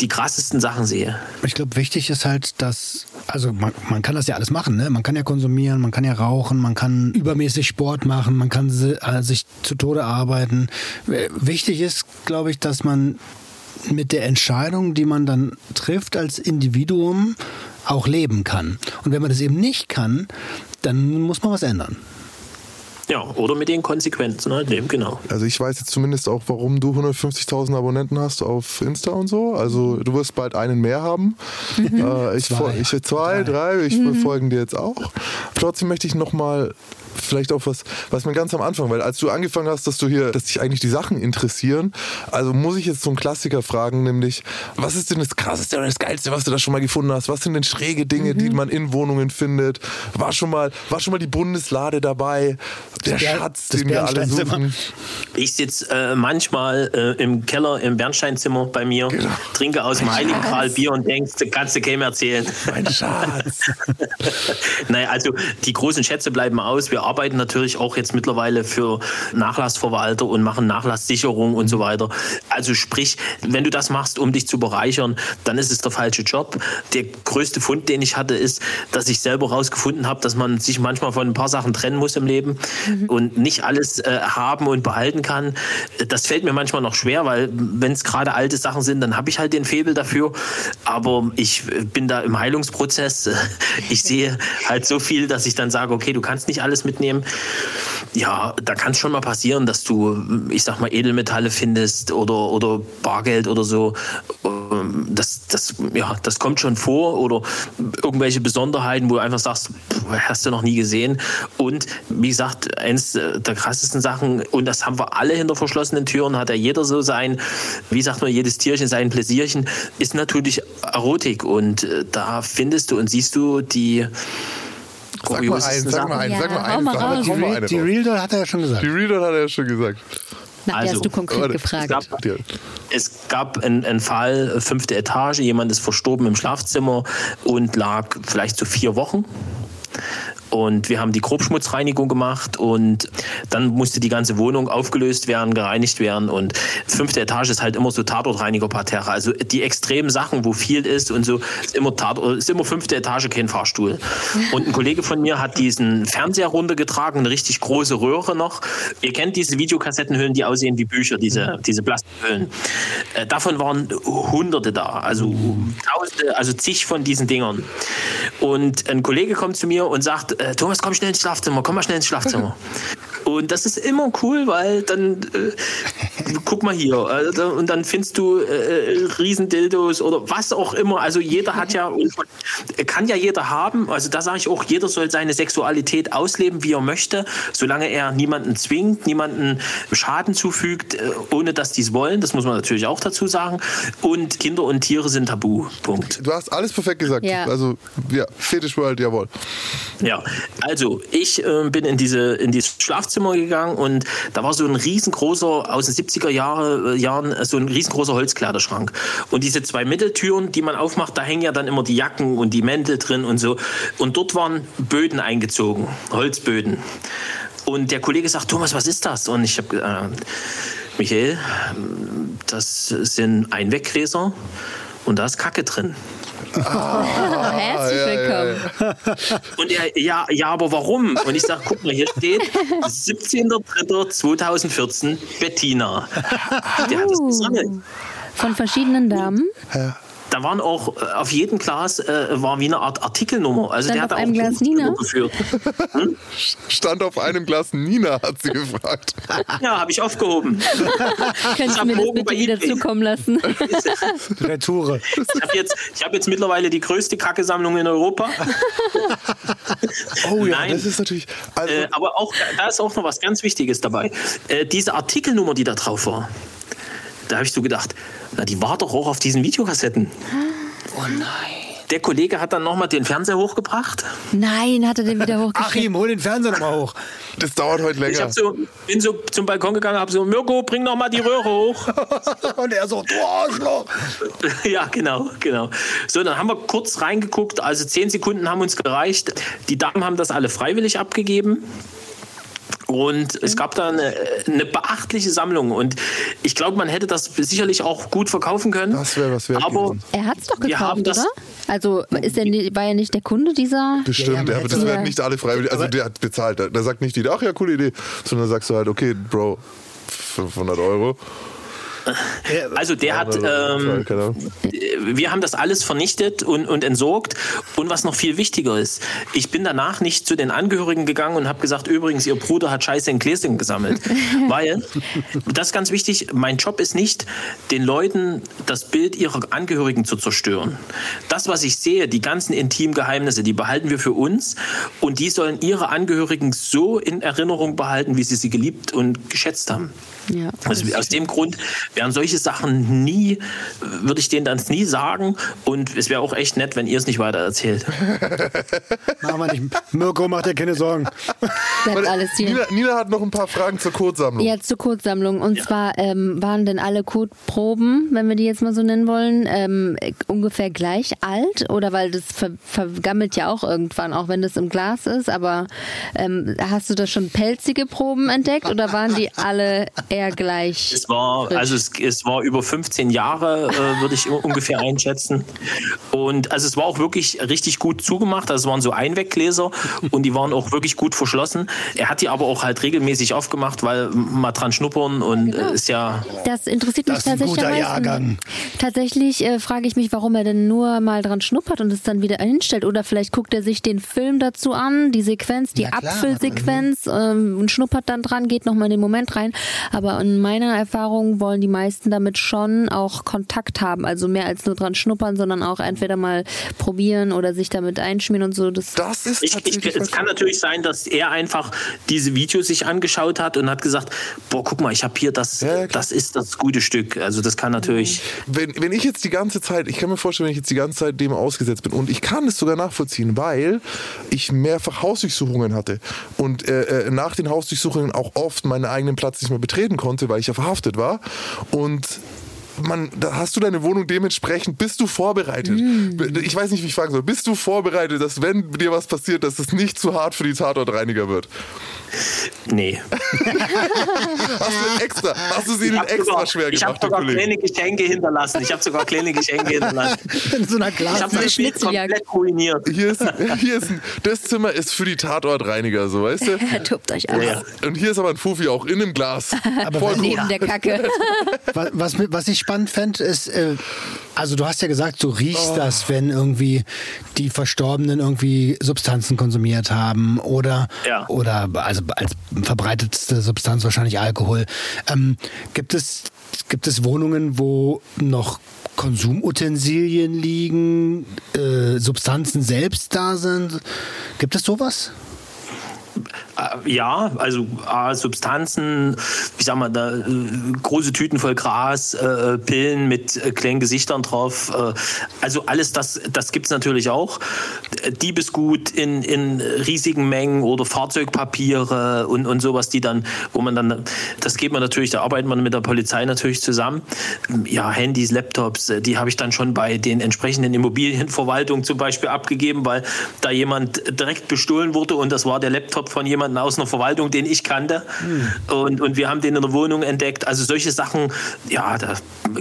S2: die krassesten Sachen sehe.
S3: Ich glaube, wichtig ist halt, dass, also man, man kann das ja alles machen, ne? man kann ja konsumieren, man kann ja rauchen, man kann übermäßig Sport machen, man kann äh, sich zu Tode arbeiten. Wichtig ist, glaube ich, dass man mit der Entscheidung, die man dann trifft als Individuum, auch leben kann. Und wenn man das eben nicht kann, dann muss man was ändern.
S2: Ja, oder mit den Konsequenzen halt leben, genau.
S5: Also ich weiß jetzt zumindest auch, warum du 150.000 Abonnenten hast auf Insta und so. Also du wirst bald einen mehr haben. Mhm. Äh, ich, zwei, ich, zwei drei, drei ich mhm. folgen dir jetzt auch. Trotzdem möchte ich nochmal vielleicht auch was, was mir ganz am Anfang, weil als du angefangen hast, dass du hier, dass dich eigentlich die Sachen interessieren, also muss ich jetzt so einen Klassiker fragen, nämlich, was ist denn das krasseste oder das geilste, was du da schon mal gefunden hast? Was sind denn schräge Dinge, mhm. die man in Wohnungen findet? War schon mal, war schon mal die Bundeslade dabei? Der das Schatz, den wir alle suchen.
S2: Ich sitze äh, manchmal äh, im Keller im Bernsteinzimmer bei mir, genau. trinke aus dem Heiligen Kral Bier und denkst, kannst du keinem erzählen. Mein Schatz. [laughs] naja, also die großen Schätze bleiben aus. Wir arbeiten natürlich auch jetzt mittlerweile für Nachlassverwalter und machen Nachlasssicherung und so weiter. Also sprich, wenn du das machst, um dich zu bereichern, dann ist es der falsche Job. Der größte Fund, den ich hatte, ist, dass ich selber herausgefunden habe, dass man sich manchmal von ein paar Sachen trennen muss im Leben mhm. und nicht alles äh, haben und behalten kann. Das fällt mir manchmal noch schwer, weil wenn es gerade alte Sachen sind, dann habe ich halt den Febel dafür. Aber ich bin da im Heilungsprozess. [laughs] Ich sehe halt so viel, dass ich dann sage, okay, du kannst nicht alles mit mitnehmen. Ja, da kann es schon mal passieren, dass du, ich sag mal, Edelmetalle findest oder, oder Bargeld oder so. Ähm, das, das, ja, das kommt schon vor oder irgendwelche Besonderheiten, wo du einfach sagst, hast du noch nie gesehen. Und wie gesagt, eins der krassesten Sachen, und das haben wir alle hinter verschlossenen Türen, hat ja jeder so sein, wie sagt man, jedes Tierchen sein Pläsierchen, ist natürlich Erotik. Und äh, da findest du und siehst du die
S5: Sag mal einen, sag mal einen, ja, sag mal einen. Mal
S3: die, Re die Real Doll hat er ja schon gesagt.
S5: Die Real Doll hat er ja schon gesagt.
S6: Na, also, hast du konkret warte, gefragt.
S2: Es gab, es gab einen, einen, Fall, fünfte Etage, jemand ist verstorben im Schlafzimmer und lag vielleicht so vier Wochen. Und wir haben die Grobschmutzreinigung gemacht und dann musste die ganze Wohnung aufgelöst werden, gereinigt werden. Und fünfte Etage ist halt immer so Tatortreinigerparterre. Also die extremen Sachen, wo viel ist und so, ist immer, Tatort, ist immer fünfte Etage kein Fahrstuhl. Und ein Kollege von mir hat diesen Fernseher runtergetragen, eine richtig große Röhre noch. Ihr kennt diese Videokassettenhüllen, die aussehen wie Bücher, diese, diese Plastikhüllen. Äh, davon waren Hunderte da, also Tausende, also zig von diesen Dingern. Und ein Kollege kommt zu mir und sagt, äh, Thomas, komm schnell ins Schlafzimmer, komm mal schnell ins Schlafzimmer. [laughs] Und das ist immer cool, weil dann, äh, guck mal hier, äh, und dann findest du äh, Riesendildos oder was auch immer. Also jeder hat ja, kann ja jeder haben. Also da sage ich auch, jeder soll seine Sexualität ausleben, wie er möchte, solange er niemanden zwingt, niemanden Schaden zufügt, äh, ohne dass die es wollen. Das muss man natürlich auch dazu sagen. Und Kinder und Tiere sind tabu. Punkt.
S5: Du hast alles perfekt gesagt.
S6: Ja.
S5: Also, ja, Fetish World, jawohl.
S2: Ja, also ich äh, bin in diese in dieses Schlafzimmer gegangen und da war so ein riesengroßer aus den 70er Jahre, äh, Jahren äh, so ein riesengroßer Holzkleiderschrank und diese zwei Mitteltüren, die man aufmacht, da hängen ja dann immer die Jacken und die Mäntel drin und so und dort waren Böden eingezogen, Holzböden. Und der Kollege sagt, Thomas, was ist das? Und ich habe äh, Michael, das sind Einweggräser und da ist Kacke drin. [laughs]
S6: Herzlich
S5: ja, ja,
S6: willkommen.
S2: Und er, ja, ja, aber warum? Und ich sage, guck mal, hier steht 17.03.2014 Bettina. Der hat das gesammelt.
S6: Von verschiedenen Damen.
S2: Da waren auch äh, auf jedem Glas äh, war wie eine Art Artikelnummer. Also
S6: Stand
S2: der hat
S6: auf einem Glas Nina?
S2: geführt. [laughs]
S5: Stand auf einem Glas Nina, hat sie [laughs] gefragt.
S2: Ja, habe ich aufgehoben. [laughs]
S6: Könntest du mir das
S2: Bogen bei
S6: bitte wieder
S2: eBay.
S6: zukommen lassen?
S3: Retoure.
S2: Ich habe jetzt, ich hab jetzt mittlerweile die größte Kackesammlung in Europa.
S5: Oh ja,
S2: Nein.
S5: das ist natürlich. Also,
S2: Äh, aber auch, da ist auch noch was ganz Wichtiges dabei. Äh, diese Artikelnummer, die da drauf war, da habe ich so gedacht, na, die war doch auch auf diesen Videokassetten.
S3: Oh nein.
S2: Der Kollege hat dann nochmal den Fernseher hochgebracht.
S6: Nein, hat er den wieder hochgeschickt.
S3: Achim, hol den Fernseher nochmal hoch.
S5: das dauert heute
S2: Ich
S5: länger.
S2: hab so, bin so zum Balkon gegangen, habe so, Mirko, bring noch mal die Röhre hoch. [laughs]
S3: Und er so, du Arschloch. [laughs]
S2: ja, genau, genau. So, dann haben wir kurz reingeguckt, also zehn Sekunden haben uns gereicht. Die Damen haben das alle freiwillig abgegeben. Und es gab da eine, eine beachtliche Sammlung. Und ich glaube, man hätte das sicherlich auch gut verkaufen können.
S5: Das wäre was wert
S2: Aber
S5: gewesen.
S6: Er hat es doch gekauft, oder? Also ist er, war er nicht der Kunde dieser?
S5: Das stimmt,
S3: Ja,
S5: aber das werden nicht alle freiwillig. Also der hat bezahlt. Da, sagt nicht jeder, ach ja, coole Idee. Sondern sagst du halt, okay, Bro, 500 Euro.
S2: also der hat, ähm. Wir haben das alles vernichtet und, und entsorgt. Und was noch viel wichtiger ist, ich bin danach nicht zu den Angehörigen gegangen und habe gesagt, übrigens, ihr Bruder hat Scheiße in Gläschen gesammelt. [laughs] Weil, das ist ganz wichtig, mein Job ist nicht, den Leuten das Bild ihrer Angehörigen zu zerstören. Das, was ich sehe, die ganzen Intimgeheimnisse, die behalten wir für uns und die sollen ihre Angehörigen so in Erinnerung behalten, wie sie sie geliebt und geschätzt haben.
S6: Ja.
S2: Also aus dem Grund wären solche Sachen nie, würde ich denen dann nie sagen. Und es wäre auch echt nett, wenn ihr es nicht weiter erzählt. [laughs]
S3: Machen wir nicht. Mirko, mach dir keine Sorgen.
S6: Bleibt alles hier.
S5: Nina, Nina hat noch ein paar Fragen zur Codesammlung.
S6: Ja, zur Codesammlung. Und zwar ähm, waren denn alle Codeproben, wenn wir die jetzt mal so nennen wollen, ähm, äh, ungefähr gleich alt? Oder weil das ver vergammelt ja auch irgendwann, auch wenn das im Glas ist. Aber ähm, hast du da schon pelzige Proben entdeckt oder waren die alle eher gleich?
S2: Es war,
S6: frisch?
S2: also es, es war über 15 Jahre, äh, würde ich ungefähr einschätzen. Und also es war auch wirklich richtig gut zugemacht. Also es waren so Einweggläser und die waren auch wirklich gut verschlossen. Er hat die aber auch halt regelmäßig aufgemacht, weil mal dran schnuppern und
S6: Genau.
S2: äh, ist ja
S6: Das interessiert mich
S3: Das ist ein
S6: tatsächlich.
S3: guter
S6: am meisten.
S3: Jahrgang.
S6: Tatsächlich äh, frage ich mich, warum er denn nur mal dran schnuppert und es dann wieder hinstellt. Oder vielleicht guckt er sich den Film dazu an, die Sequenz, die
S3: klar.
S6: Apfelsequenz ähm, und schnuppert dann dran, geht nochmal in den Moment rein. Aber in meiner Erfahrung wollen die meisten damit schon auch Kontakt haben. Also mehr als nur dran schnuppern, sondern auch entweder mal probieren oder sich damit einschmieren und so. Das,
S5: Das ist
S2: Ich, ich, es kann natürlich sein, dass er einfach diese Videos sich angeschaut hat und hat gesagt, boah, guck mal, ich habe hier das,
S5: Ja,
S2: das ist das gute Stück. Also das kann natürlich.
S5: wenn, wenn ich jetzt die ganze Zeit, ich kann mir vorstellen, wenn ich jetzt die ganze Zeit dem ausgesetzt bin und ich kann es sogar nachvollziehen, weil ich mehrfach Hausdurchsuchungen hatte und äh, äh, nach den Hausdurchsuchungen auch oft meinen eigenen Platz nicht mehr betreten konnte, weil ich ja verhaftet war und man, da hast du deine Wohnung dementsprechend, bist du vorbereitet? Mm. Ich weiß nicht, wie ich fragen soll. Bist du vorbereitet, dass wenn dir was passiert, dass es nicht zu hart für die Tatortreiniger wird?
S2: Nee. [laughs]
S5: hast du extra, hast du sie ihnen extra
S2: sogar,
S5: schwer gemacht?
S2: Ich habe sogar kleine Geschenke hinterlassen. Ich habe sogar kleine Geschenke hinterlassen. [laughs]
S3: In so einer Glas
S2: ich habe das Spiel komplett ruiniert.
S5: Hier ist, hier ist ein, das Zimmer ist für die Tatortreiniger, so weißt du? [laughs]
S6: Tobt euch aus.
S5: Ja. Und hier ist aber ein Fufi auch in einem Glas.
S3: Aber
S5: Voll.
S6: Neben der Kacke.
S3: was, was, was ich spannend fände, ist, äh, also du hast ja gesagt, du riechst das, wenn irgendwie die Verstorbenen irgendwie Substanzen konsumiert haben oder,
S2: Ja.
S3: oder also als verbreitetste Substanz wahrscheinlich Alkohol. Ähm, gibt, es, gibt es Wohnungen, wo noch Konsumutensilien liegen, äh, Substanzen selbst da sind? Gibt es sowas?
S2: Äh, Ja, also äh, Substanzen, ich sag mal, da, äh, große Tüten voll Gras, äh, Pillen mit kleinen Gesichtern drauf. Äh, also alles das, das gibt's natürlich auch. Diebesgut in, in riesigen Mengen oder Fahrzeugpapiere und, und sowas, die dann, wo man dann, das geht man natürlich, da arbeitet man mit der Polizei natürlich zusammen. Ja, Handys, Laptops, die habe ich dann schon bei den entsprechenden Immobilienverwaltungen zum Beispiel abgegeben, weil da jemand direkt bestohlen wurde und das war der Laptop von jemandem aus einer Verwaltung, den ich kannte. Und, und wir haben den in der Wohnung entdeckt. Also solche Sachen, ja, da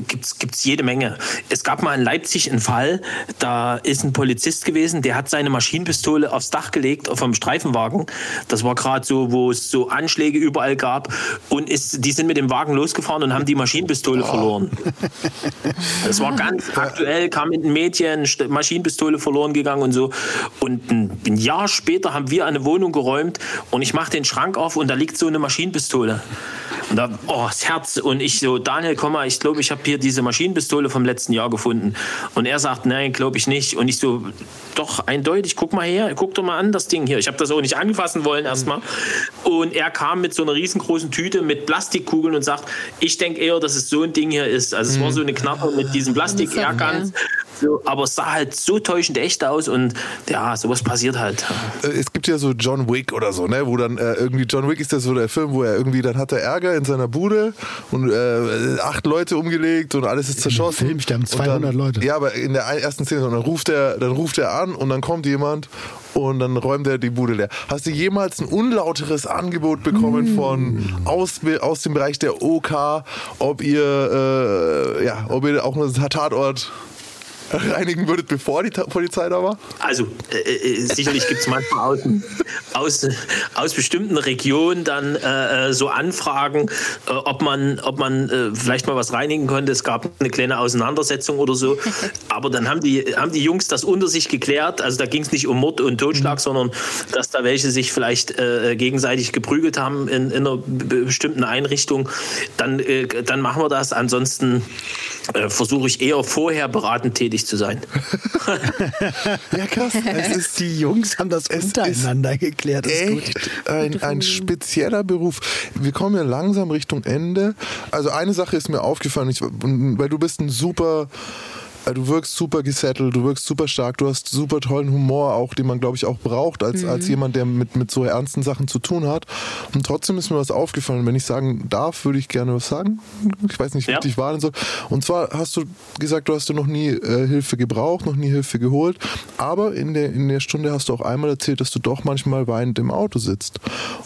S2: gibt's gibt's jede Menge. Es gab mal in Leipzig einen Fall, da ist ein Polizist gewesen, der hat seine Maschinenpistole aufs Dach gelegt, vom Streifenwagen. Das war gerade so, wo es so Anschläge überall gab. Und ist, die sind mit dem Wagen losgefahren und haben die Maschinenpistole verloren. Das war ganz [laughs] aktuell, kam in den Medien, St- Maschinenpistole verloren gegangen und so. Und ein, ein Jahr später haben wir eine Wohnung geräumt und ich mache den Schrank auf und da liegt so eine Maschinenpistole. Und da, oh, das Herz. Und ich so, Daniel, komm mal, ich glaube, ich habe hier diese Maschinenpistole vom letzten Jahr gefunden. Und er sagt, nein, glaube ich nicht. Und ich so, doch, eindeutig, guck mal her, guck doch mal an, das Ding hier. Ich habe das auch nicht anfassen wollen erstmal. Und er kam mit so einer riesengroßen Tüte mit Plastikkugeln und sagt, ich denke eher, dass es so ein Ding hier ist. Also es war so eine Knarre mit diesem plastik. So, aber es sah halt so täuschend echt aus und ja, sowas passiert halt.
S5: Äh, es gibt ja so John Wick oder so, ne, wo dann äh, irgendwie John Wick ist ja so der Film, wo er irgendwie dann hat er Ärger in seiner Bude und äh, acht Leute umgelegt und alles ist zerschossen.
S3: Film sterben
S5: Und
S3: 200
S5: dann,
S3: Leute.
S5: Ja, aber in der ersten Szene und dann ruft er, dann ruft er an und dann kommt jemand und dann räumt er die Bude leer. Hast du jemals ein unlauteres Angebot bekommen von aus, aus dem Bereich der OK, ob ihr äh, ja, ob ihr auch einen Tatort reinigen würdet, bevor die Polizei da war?
S2: Also äh, äh, sicherlich gibt es manchmal aus, aus, aus bestimmten Regionen dann äh, äh, so Anfragen, äh, ob man, ob man äh, vielleicht mal was reinigen könnte. Es gab eine kleine Auseinandersetzung oder so. [laughs] Aber dann haben die, haben die Jungs das unter sich geklärt. Also da ging es nicht um Mord und Totschlag, sondern dass da welche sich vielleicht äh, gegenseitig geprügelt haben in, in einer be- bestimmten Einrichtung. Dann, äh, dann machen wir das. Ansonsten versuche ich eher vorher beratend tätig zu sein. [laughs]
S5: Ja, krass. Es ist
S3: die Jungs haben das
S5: es
S3: untereinander geklärt. Das ist gut.
S5: echt ein, ein spezieller Beruf. Wir kommen ja langsam Richtung Ende. Also eine Sache ist mir aufgefallen, ich, weil du bist ein super äh, du wirkst super gesettelt, du wirkst super stark, du hast super tollen Humor auch, den man, glaube ich, auch braucht als, als jemand, der mit, mit so ernsten Sachen zu tun hat. Und trotzdem ist mir was aufgefallen. Wenn ich sagen darf, würde ich gerne was sagen. Ich weiß nicht, wie
S2: Ja.
S5: ich wahren soll. Und zwar hast du gesagt, du hast du noch nie äh, Hilfe gebraucht, noch nie Hilfe geholt. Aber in der, in der Stunde hast du auch einmal erzählt, dass du doch manchmal weinend im Auto sitzt.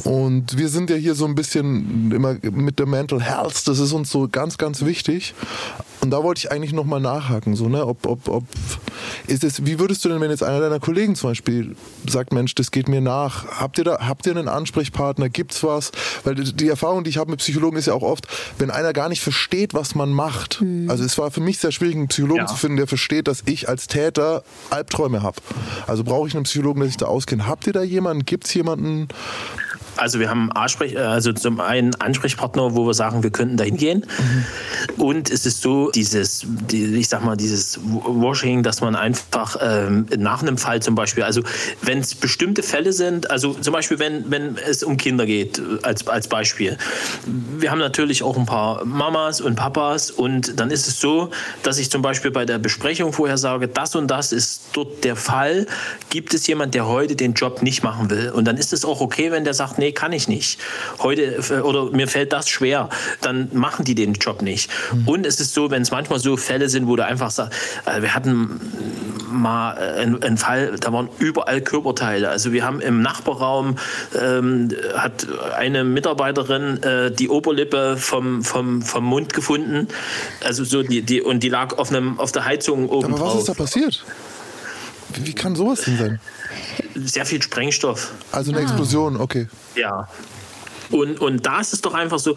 S5: Und wir sind ja hier so ein bisschen immer mit der Mental Health, das ist uns so ganz, ganz wichtig. Und da wollte ich eigentlich nochmal nachhaken, so, ne, ob, ob, ob, ist es, wie würdest du denn, wenn jetzt einer deiner Kollegen zum Beispiel sagt, Mensch, das geht mir nach, habt ihr da, habt ihr einen Ansprechpartner, gibt's was? Weil die Erfahrung, die ich habe mit Psychologen, ist ja auch oft, wenn einer gar nicht versteht, was man macht. Also es war für mich sehr schwierig, einen Psychologen
S2: Ja.
S5: zu finden, der versteht, dass ich als Täter Albträume habe. Also brauche ich einen Psychologen, der sich da auskennt. Habt ihr da jemanden? Gibt's jemanden?
S2: Also wir haben Ansprech, also zum einen Ansprechpartner, wo wir sagen, wir könnten da hingehen. Und es ist so, dieses, die, ich sag mal, dieses Washing, dass man einfach ähm, nach einem Fall zum Beispiel, also wenn es bestimmte Fälle sind, also zum Beispiel, wenn, wenn es um Kinder geht, äh, als, als Beispiel. Wir haben natürlich auch ein paar Mamas und Papas und dann ist es so, dass ich zum Beispiel bei der Besprechung vorher sage, das und das ist dort der Fall. Gibt es jemand, der heute den Job nicht machen will? Und dann ist es auch okay, wenn der sagt, nee, nee, kann ich nicht. Heute äh, oder mir fällt das schwer, dann machen die den Job nicht. Mhm. Und es ist so, wenn es manchmal so Fälle sind, wo du einfach sagst, äh, wir hatten mal einen, einen, Fall, da waren überall Körperteile. Also wir haben im Nachbarraum ähm, hat eine Mitarbeiterin äh, die Oberlippe vom, vom, vom Mund gefunden. Also so die, die und die lag auf einem auf der Heizung oben.
S5: Aber was
S2: drauf.
S5: ist da passiert? Wie kann sowas denn sein?
S2: Sehr viel Sprengstoff.
S5: Also eine ah. Explosion, okay.
S2: Ja, und, und da ist es doch einfach so,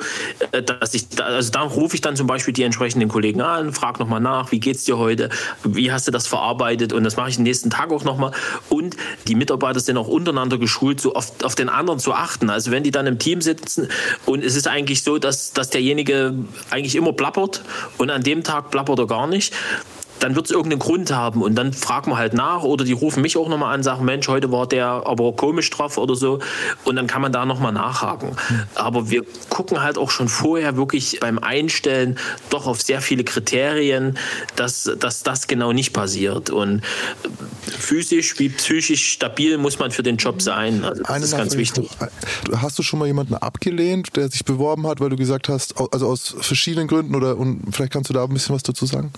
S2: äh, dass ich, also da rufe ich dann zum Beispiel die entsprechenden Kollegen an, frage nochmal nach, wie geht's dir heute, wie hast du das verarbeitet und das mache ich den nächsten Tag auch nochmal. Und die Mitarbeiter sind auch untereinander geschult, so auf, auf den anderen zu achten. Also wenn die dann im Team sitzen und es ist eigentlich so, dass, dass derjenige eigentlich immer plappert und an dem Tag plappert er gar nicht, dann wird es irgendeinen Grund haben und dann fragen wir halt nach oder die rufen mich auch nochmal an, sagen, Mensch, heute war der aber komisch drauf oder so und dann kann man da nochmal nachhaken. Aber wir gucken halt auch schon vorher wirklich beim Einstellen doch auf sehr viele Kriterien, dass, dass das genau nicht passiert und physisch wie psychisch stabil muss man für den Job sein. Also das Eine ist ganz wichtig.
S5: Hast du schon mal jemanden abgelehnt, der sich beworben hat, weil du gesagt hast, also aus verschiedenen Gründen oder und vielleicht kannst du da ein bisschen was dazu sagen?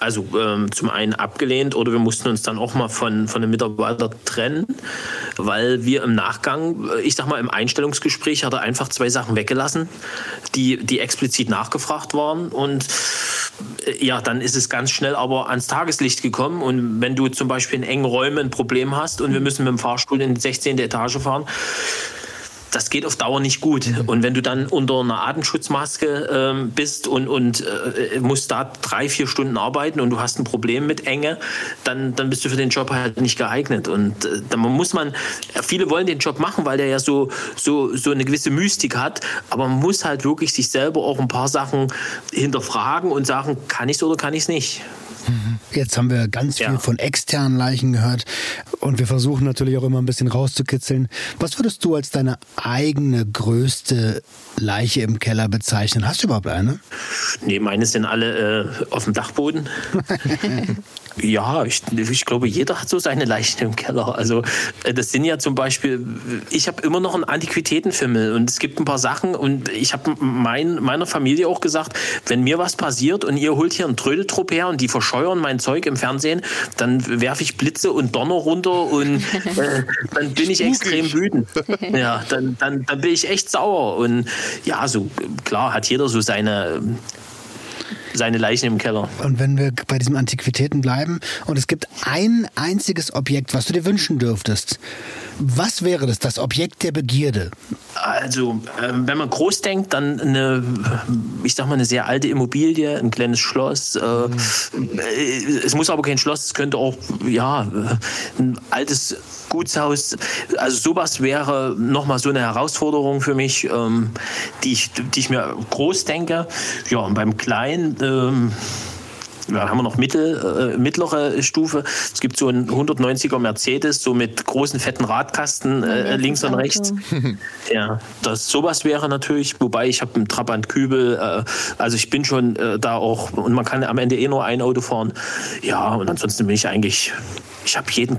S2: Also ähm, zum einen abgelehnt oder wir mussten uns dann auch mal von, von einem Mitarbeiter trennen, weil wir im Nachgang, äh, ich sag mal, im Einstellungsgespräch hat er einfach zwei Sachen weggelassen, die, die explizit nachgefragt waren und äh, ja, dann ist es ganz schnell aber ans Tageslicht gekommen und wenn du zum Beispiel in engen Räumen ein Problem hast und wir müssen mit dem Fahrstuhl in die 16. Etage fahren, das geht auf Dauer nicht gut. Und wenn du dann unter einer Atemschutzmaske ähm, bist und, und äh, musst da drei, vier Stunden arbeiten und du hast ein Problem mit Enge, dann, dann bist du für den Job halt nicht geeignet. Und äh, dann muss man, viele wollen den Job machen, weil der ja so, so, so eine gewisse Mystik hat, aber man muss halt wirklich sich selber auch ein paar Sachen hinterfragen und sagen, kann ich es oder kann ich es nicht.
S3: Jetzt haben wir ganz viel ja. von externen Leichen gehört und wir versuchen natürlich auch immer ein bisschen rauszukitzeln. Was würdest du als deine eigene größte Leiche im Keller bezeichnen? Hast du überhaupt eine?
S2: Nee, meine sind alle äh, auf dem Dachboden. [laughs] Ja, ich, ich, glaube, jeder hat so seine Leichen im Keller. Also äh, das sind ja zum Beispiel, ich habe immer noch einen Antiquitätenfimmel und es gibt ein paar Sachen und ich habe mein, meiner Familie auch gesagt, wenn mir was passiert und ihr holt hier einen Trödeltrupp her und die verscheuern mein Zeug im Fernsehen, dann werfe ich Blitze und Donner runter und äh, dann bin ich extrem wütend. [laughs] Ja, dann, dann, dann bin ich echt sauer und ja, so klar hat jeder so seine seine Leichen im Keller.
S3: Und wenn wir bei diesen Antiquitäten bleiben und es gibt ein einziges Objekt, was du dir wünschen dürftest, was wäre das, das Objekt der Begierde?
S2: Also, äh, wenn man groß denkt, dann eine, ich sag mal, eine sehr alte Immobilie, ein kleines Schloss. Äh, mhm. Es muss aber kein Schloss, es könnte auch, ja, ein altes Gutshaus. Also sowas wäre nochmal so eine Herausforderung für mich, ähm, die, ich, die ich mir groß denke. Ja, und beim Kleinen, ähm, da haben wir noch mittel, äh, mittlere Stufe. Es gibt so einen 190er Mercedes, so mit großen fetten Radkasten äh, links und rechts. [laughs] ja, das sowas wäre natürlich, wobei ich habe einen Trabant Kübel, äh, also ich bin schon äh, da auch und man kann am Ende eh nur ein Auto fahren. Ja, und ansonsten bin ich eigentlich, ich habe jeden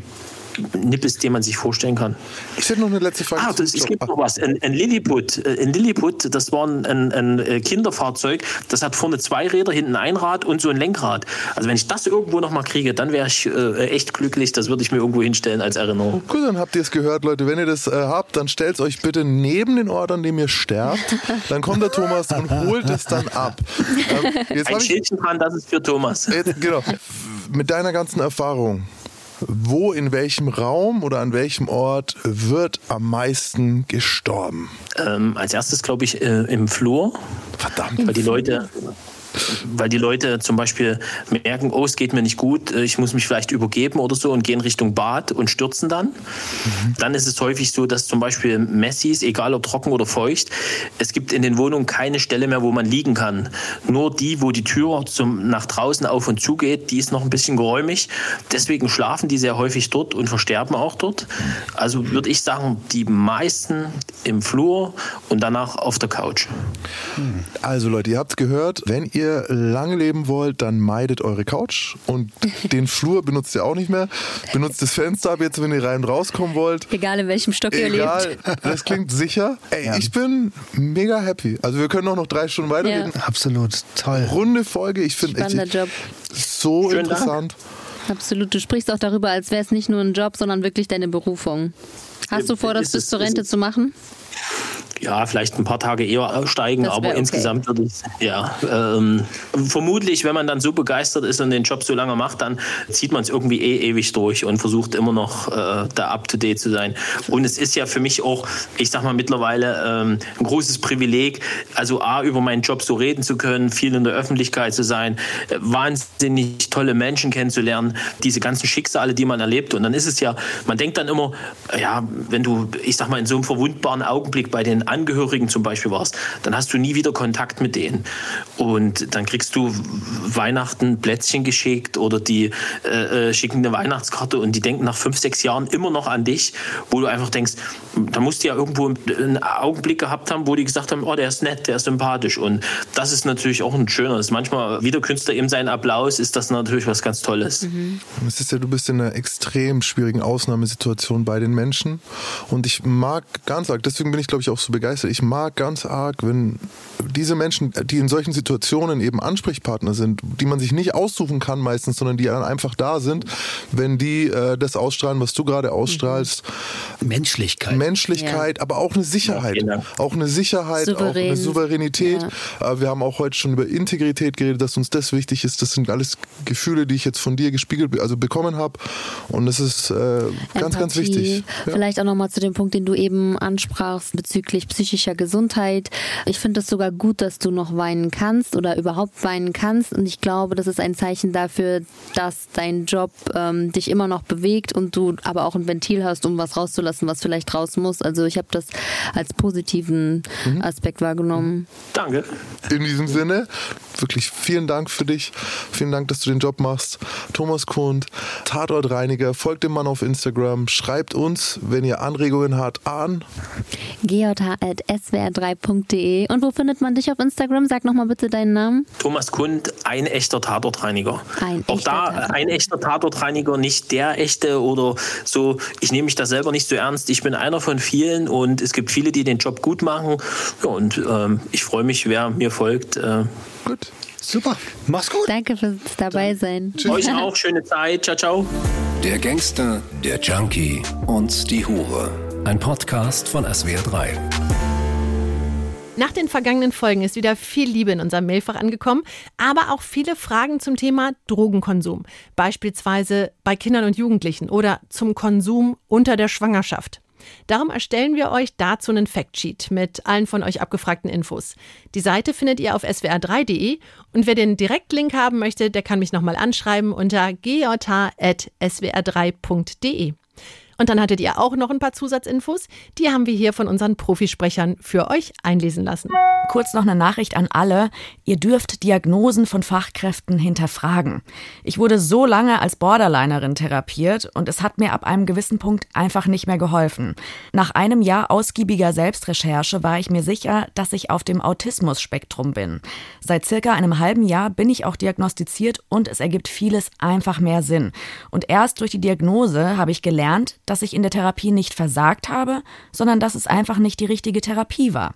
S2: Nippes, den man sich vorstellen kann.
S5: Ich hätte noch eine letzte Frage.
S2: Ah, das, es gibt noch was. Ein, ein Lilliput. Ein äh, Lilliput, das war ein, ein, ein, äh, Kinderfahrzeug. Das hat vorne zwei Räder, hinten ein Rad und so ein Lenkrad. Also wenn ich das irgendwo noch mal kriege, dann wäre ich äh, echt glücklich. Das würde ich mir irgendwo hinstellen als Erinnerung.
S5: Gut, dann habt ihr es gehört, Leute. Wenn ihr das äh, habt, dann stellt es euch bitte neben den Ort, an dem ihr sterbt. Dann kommt der Thomas und holt es dann ab.
S2: Ähm, ein Schildchen dran, das ist für Thomas.
S5: Jetzt, genau. Mit deiner ganzen Erfahrung, wo in welchem Raum oder an welchem Ort wird am meisten gestorben?
S2: Ähm, als erstes glaube ich äh, im Flur.
S5: Verdammt.
S2: Weil die Leute weil die Leute zum Beispiel merken, oh, es geht mir nicht gut, äh, ich muss mich vielleicht übergeben oder so und gehen Richtung Bad und stürzen dann. Mhm. Dann ist es häufig so, dass zum Beispiel Messis, egal ob trocken oder feucht, es gibt in den Wohnungen keine Stelle mehr, wo man liegen kann. Nur die, wo die Tür zum, nach draußen auf und zu geht, die ist noch ein bisschen geräumig. Deswegen schlafen die sehr häufig dort und versterben auch dort. Also würde ich sagen, die meisten im Flur und danach auf der Couch.
S5: Also Leute, ihr habt gehört, wenn ihr ihr lange leben wollt, dann meidet eure Couch und den Flur benutzt ihr auch nicht mehr. Benutzt das Fenster ab jetzt, wenn ihr rein und rauskommen wollt.
S6: Egal in welchem Stock ihr
S5: Egal,
S6: lebt.
S5: das klingt sicher. Ey,
S3: Ja.
S5: ich bin mega happy. Also wir können auch noch drei Stunden weiterreden.
S3: Absolut toll.
S5: Runde Folge, ich finde echt
S6: Job.
S5: so
S2: Schönen Dank.
S5: interessant.
S6: Absolut. Du sprichst auch darüber, als wäre es nicht nur ein Job, sondern wirklich deine Berufung. Hast du vor, das bis zur Rente zu machen?
S2: Ja, vielleicht ein paar Tage eher
S6: wär
S2: aber
S6: okay.
S2: insgesamt würde ich, ja, ähm, vermutlich, wenn man dann so begeistert ist und den Job so lange macht, dann zieht man es irgendwie eh ewig durch und versucht immer noch äh, da up to date zu sein. Und es ist ja für mich auch, ich sag mal mittlerweile ähm, ein großes Privileg, also A, über meinen Job so reden zu können, viel in der Öffentlichkeit zu sein, äh, wahnsinnig tolle Menschen kennenzulernen, diese ganzen Schicksale, die man erlebt. Und dann ist es ja, man denkt dann immer, ja, wenn du, ich sag mal, in so einem verwundbaren Augenblick bei den Angehörigen zum Beispiel warst, dann hast du nie wieder Kontakt mit denen. Und dann kriegst du Weihnachten Plätzchen geschickt oder die äh, äh, schicken eine Weihnachtskarte und die denken nach fünf, sechs Jahren immer noch an dich, wo du einfach denkst, da musst du ja irgendwo einen Augenblick gehabt haben, wo die gesagt haben, oh, der ist nett, der ist sympathisch. Und das ist natürlich auch ein schöneres. Manchmal, wie der Künstler eben seinen Applaus, ist das natürlich was ganz Tolles.
S5: Es ist ja, du bist in einer extrem schwierigen Ausnahmesituation bei den Menschen. Und ich mag ganz arg, deswegen bin ich, glaube ich, auch so begeistert. Ich mag ganz arg, wenn diese Menschen, die in solchen Situationen eben Ansprechpartner sind, die man sich nicht aussuchen kann meistens, sondern die dann einfach da sind, wenn die äh, das ausstrahlen, was du gerade ausstrahlst.
S3: Menschlichkeit.
S5: Menschlichkeit, aber auch eine Sicherheit.
S2: vielen Dank.
S5: Auch eine Sicherheit, auch eine
S6: Souverän.
S5: Souveränität. Äh, Wir haben auch heute schon über Integrität geredet, dass uns das wichtig ist. Das sind alles Gefühle, die ich jetzt von dir gespiegelt, also bekommen habe. Und das ist äh, ganz, ganz wichtig. Ja.
S6: Vielleicht auch nochmal zu dem Punkt, den du eben ansprachst bezüglich psychischer Gesundheit. Ich finde es sogar gut, dass du noch weinen kannst oder überhaupt weinen kannst. Und ich glaube, das ist ein Zeichen dafür, dass dein Job ähm, dich immer noch bewegt und du aber auch ein Ventil hast, um was rauszulassen, was vielleicht raus muss. Also ich habe das als positiven
S5: Mhm.
S6: Aspekt wahrgenommen.
S2: Danke.
S5: In diesem Sinne, wirklich vielen Dank für dich. Vielen Dank, dass du den Job machst. Thomas Kund, Tatortreiniger. Folgt dem Mann auf Instagram. Schreibt uns, wenn ihr Anregungen habt, an.
S6: gj.swr3.de. Und wo findet man dich auf Instagram? Sag nochmal bitte deinen Namen.
S2: Thomas Kund, ein echter Tatortreiniger.
S6: Ein
S2: Auch
S6: echter
S2: da
S6: Tatortreiniger.
S2: ein echter Tatortreiniger, nicht der echte oder so. Ich nehme mich da selber nicht so ernst. Ich bin einer von vielen und es gibt viele, die den Job gut machen. Ja, und ähm, ich freue mich, wer mir folgt. Äh,
S5: Gut.
S3: Super. Mach's gut.
S6: Danke fürs dabei sein.
S2: euch auch schöne Zeit. Ciao, ciao.
S4: Der Gangster, der Junkie und die Hure. Ein Podcast von SWR3.
S1: Nach den vergangenen Folgen ist wieder viel Liebe in unserem Mailfach angekommen, aber auch viele Fragen zum Thema Drogenkonsum, beispielsweise bei Kindern und Jugendlichen oder zum Konsum unter der Schwangerschaft. Darum erstellen wir euch dazu einen Factsheet mit allen von euch abgefragten Infos. Die Seite findet ihr auf swr3.de und wer den Direktlink haben möchte, der kann mich nochmal anschreiben unter gj.swr3.de. Und dann hattet ihr auch noch ein paar Zusatzinfos, die haben wir hier von unseren Profisprechern für euch einlesen lassen.
S7: Kurz noch eine Nachricht an alle. Ihr dürft Diagnosen von Fachkräften hinterfragen. Ich wurde so lange als Borderlinerin therapiert und es hat mir ab einem gewissen Punkt einfach nicht mehr geholfen. Nach einem Jahr ausgiebiger Selbstrecherche war ich mir sicher, dass ich auf dem Autismus-Spektrum bin. Seit circa einem halben Jahr bin ich auch diagnostiziert und es ergibt vieles einfach mehr Sinn. Und erst durch die Diagnose habe ich gelernt, dass ich in der Therapie nicht versagt habe, sondern dass es einfach nicht die richtige Therapie war.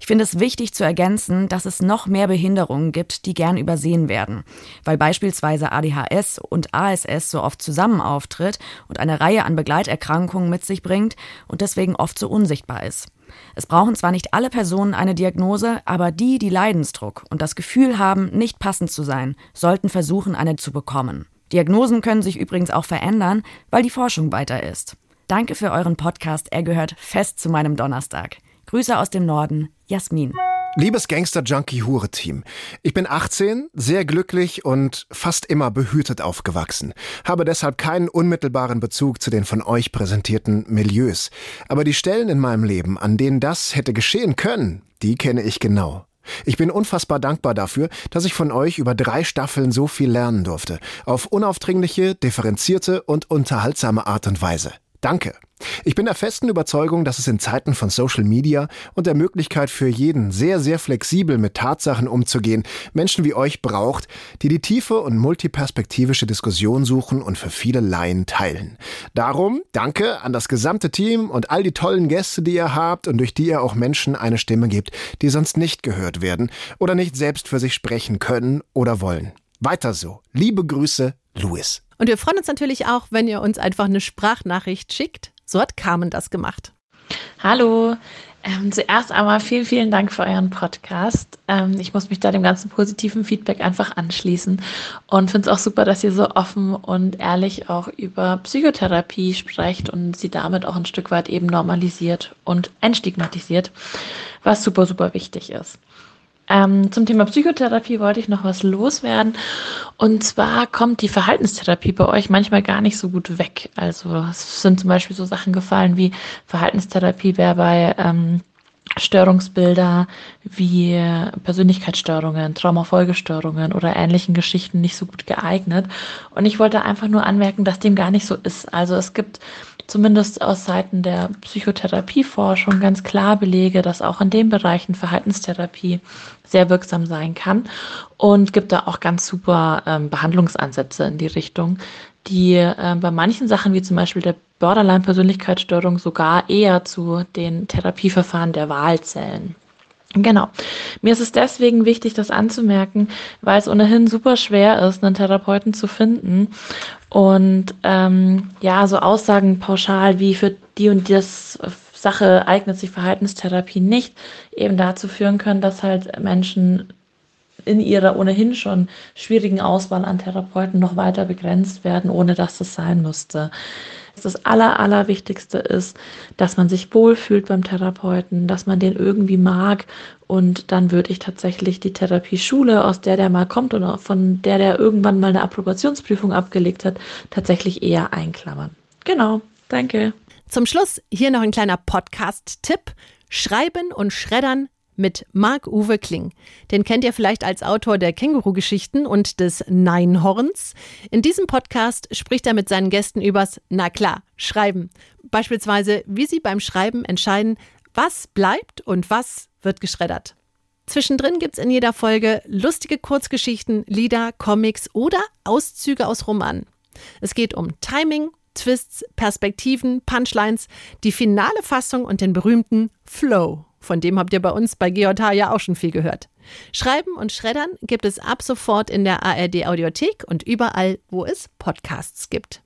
S7: Ich finde es wichtig zu ergänzen, dass es noch mehr Behinderungen gibt, die gern übersehen werden, weil beispielsweise ADHS und ASS so oft zusammen auftritt und eine Reihe an Begleiterkrankungen mit sich bringt und deswegen oft so unsichtbar ist. Es brauchen zwar nicht alle Personen eine Diagnose, aber die, die Leidensdruck und das Gefühl haben, nicht passend zu sein, sollten versuchen, eine zu bekommen. Diagnosen können sich übrigens auch verändern, weil die Forschung weiter ist. Danke für euren Podcast, er gehört fest zu meinem Donnerstag. Grüße aus dem Norden, Jasmin.
S8: Liebes Gangster-Junkie-Hure-Team, ich bin 18, sehr glücklich und fast immer behütet aufgewachsen, habe deshalb keinen unmittelbaren Bezug zu den von euch präsentierten Milieus. Aber die Stellen in meinem Leben, an denen das hätte geschehen können, die kenne ich genau. Ich bin unfassbar dankbar dafür, dass ich von euch über drei Staffeln so viel lernen durfte. Auf unaufdringliche, differenzierte und unterhaltsame Art und Weise. Danke. Ich bin der festen Überzeugung, dass es in Zeiten von Social Media und der Möglichkeit für jeden, sehr, sehr flexibel mit Tatsachen umzugehen, Menschen wie euch braucht, die die tiefe und multiperspektivische Diskussion suchen und für viele Laien teilen. Darum danke an das gesamte Team und all die tollen Gäste, die ihr habt und durch die ihr auch Menschen eine Stimme gebt, die sonst nicht gehört werden oder nicht selbst für sich sprechen können oder wollen. Weiter so. Liebe Grüße, Louis.
S1: Und wir freuen uns natürlich auch, wenn ihr uns einfach eine Sprachnachricht schickt. So hat Carmen das gemacht.
S9: Hallo. Ähm, zuerst einmal vielen, vielen Dank für euren Podcast. Ähm, ich muss mich da dem ganzen positiven Feedback einfach anschließen und finde es auch super, dass ihr so offen und ehrlich auch über Psychotherapie sprecht und sie damit auch ein Stück weit eben normalisiert und entstigmatisiert, was super, super wichtig ist. Ähm, zum Thema Psychotherapie wollte ich noch was loswerden. Und zwar kommt die Verhaltenstherapie bei euch manchmal gar nicht so gut weg. Also es sind zum Beispiel so Sachen gefallen wie Verhaltenstherapie wäre bei ähm, Störungsbilder wie Persönlichkeitsstörungen, Traumafolgestörungen oder ähnlichen Geschichten nicht so gut geeignet. Und ich wollte einfach nur anmerken, dass dem gar nicht so ist. Also es gibt zumindest aus Seiten der Psychotherapieforschung ganz klar Belege, dass auch in den Bereichen Verhaltenstherapie sehr wirksam sein kann und gibt da auch ganz super ähm, Behandlungsansätze in die Richtung, die äh, bei manchen Sachen wie zum Beispiel der Borderline-Persönlichkeitsstörung sogar eher zu den Therapieverfahren der Wahl zählen. Genau. Mir ist es deswegen wichtig, das anzumerken, weil es ohnehin super schwer ist, einen Therapeuten zu finden. Und ähm, ja, so Aussagen pauschal wie für die und das Sache eignet sich Verhaltenstherapie nicht, eben dazu führen können, dass halt Menschen in ihrer ohnehin schon schwierigen Auswahl an Therapeuten noch weiter begrenzt werden, ohne dass das sein müsste. Das Aller, Allerwichtigste ist, dass man sich wohlfühlt beim Therapeuten, dass man den irgendwie mag. Und dann würde ich tatsächlich die Therapieschule, aus der der mal kommt oder von der der irgendwann mal eine Approbationsprüfung abgelegt hat, tatsächlich eher einklammern. Genau, danke.
S1: Zum Schluss hier noch ein kleiner Podcast-Tipp. Schreiben und Schreddern mit Marc-Uwe Kling. Den kennt ihr vielleicht als Autor der Känguru-Geschichten und des Neinhorns. In diesem Podcast spricht er mit seinen Gästen übers, na klar, Schreiben. Beispielsweise, wie sie beim Schreiben entscheiden, was bleibt und was wird geschreddert. Zwischendrin gibt es in jeder Folge lustige Kurzgeschichten, Lieder, Comics oder Auszüge aus Romanen. Es geht um Timing, Twists, Perspektiven, Punchlines, die finale Fassung und den berühmten Flow. Von dem habt ihr bei uns bei GJH ja auch schon viel gehört. Schreiben und Schreddern gibt es ab sofort in der ARD Audiothek und überall, wo es Podcasts gibt.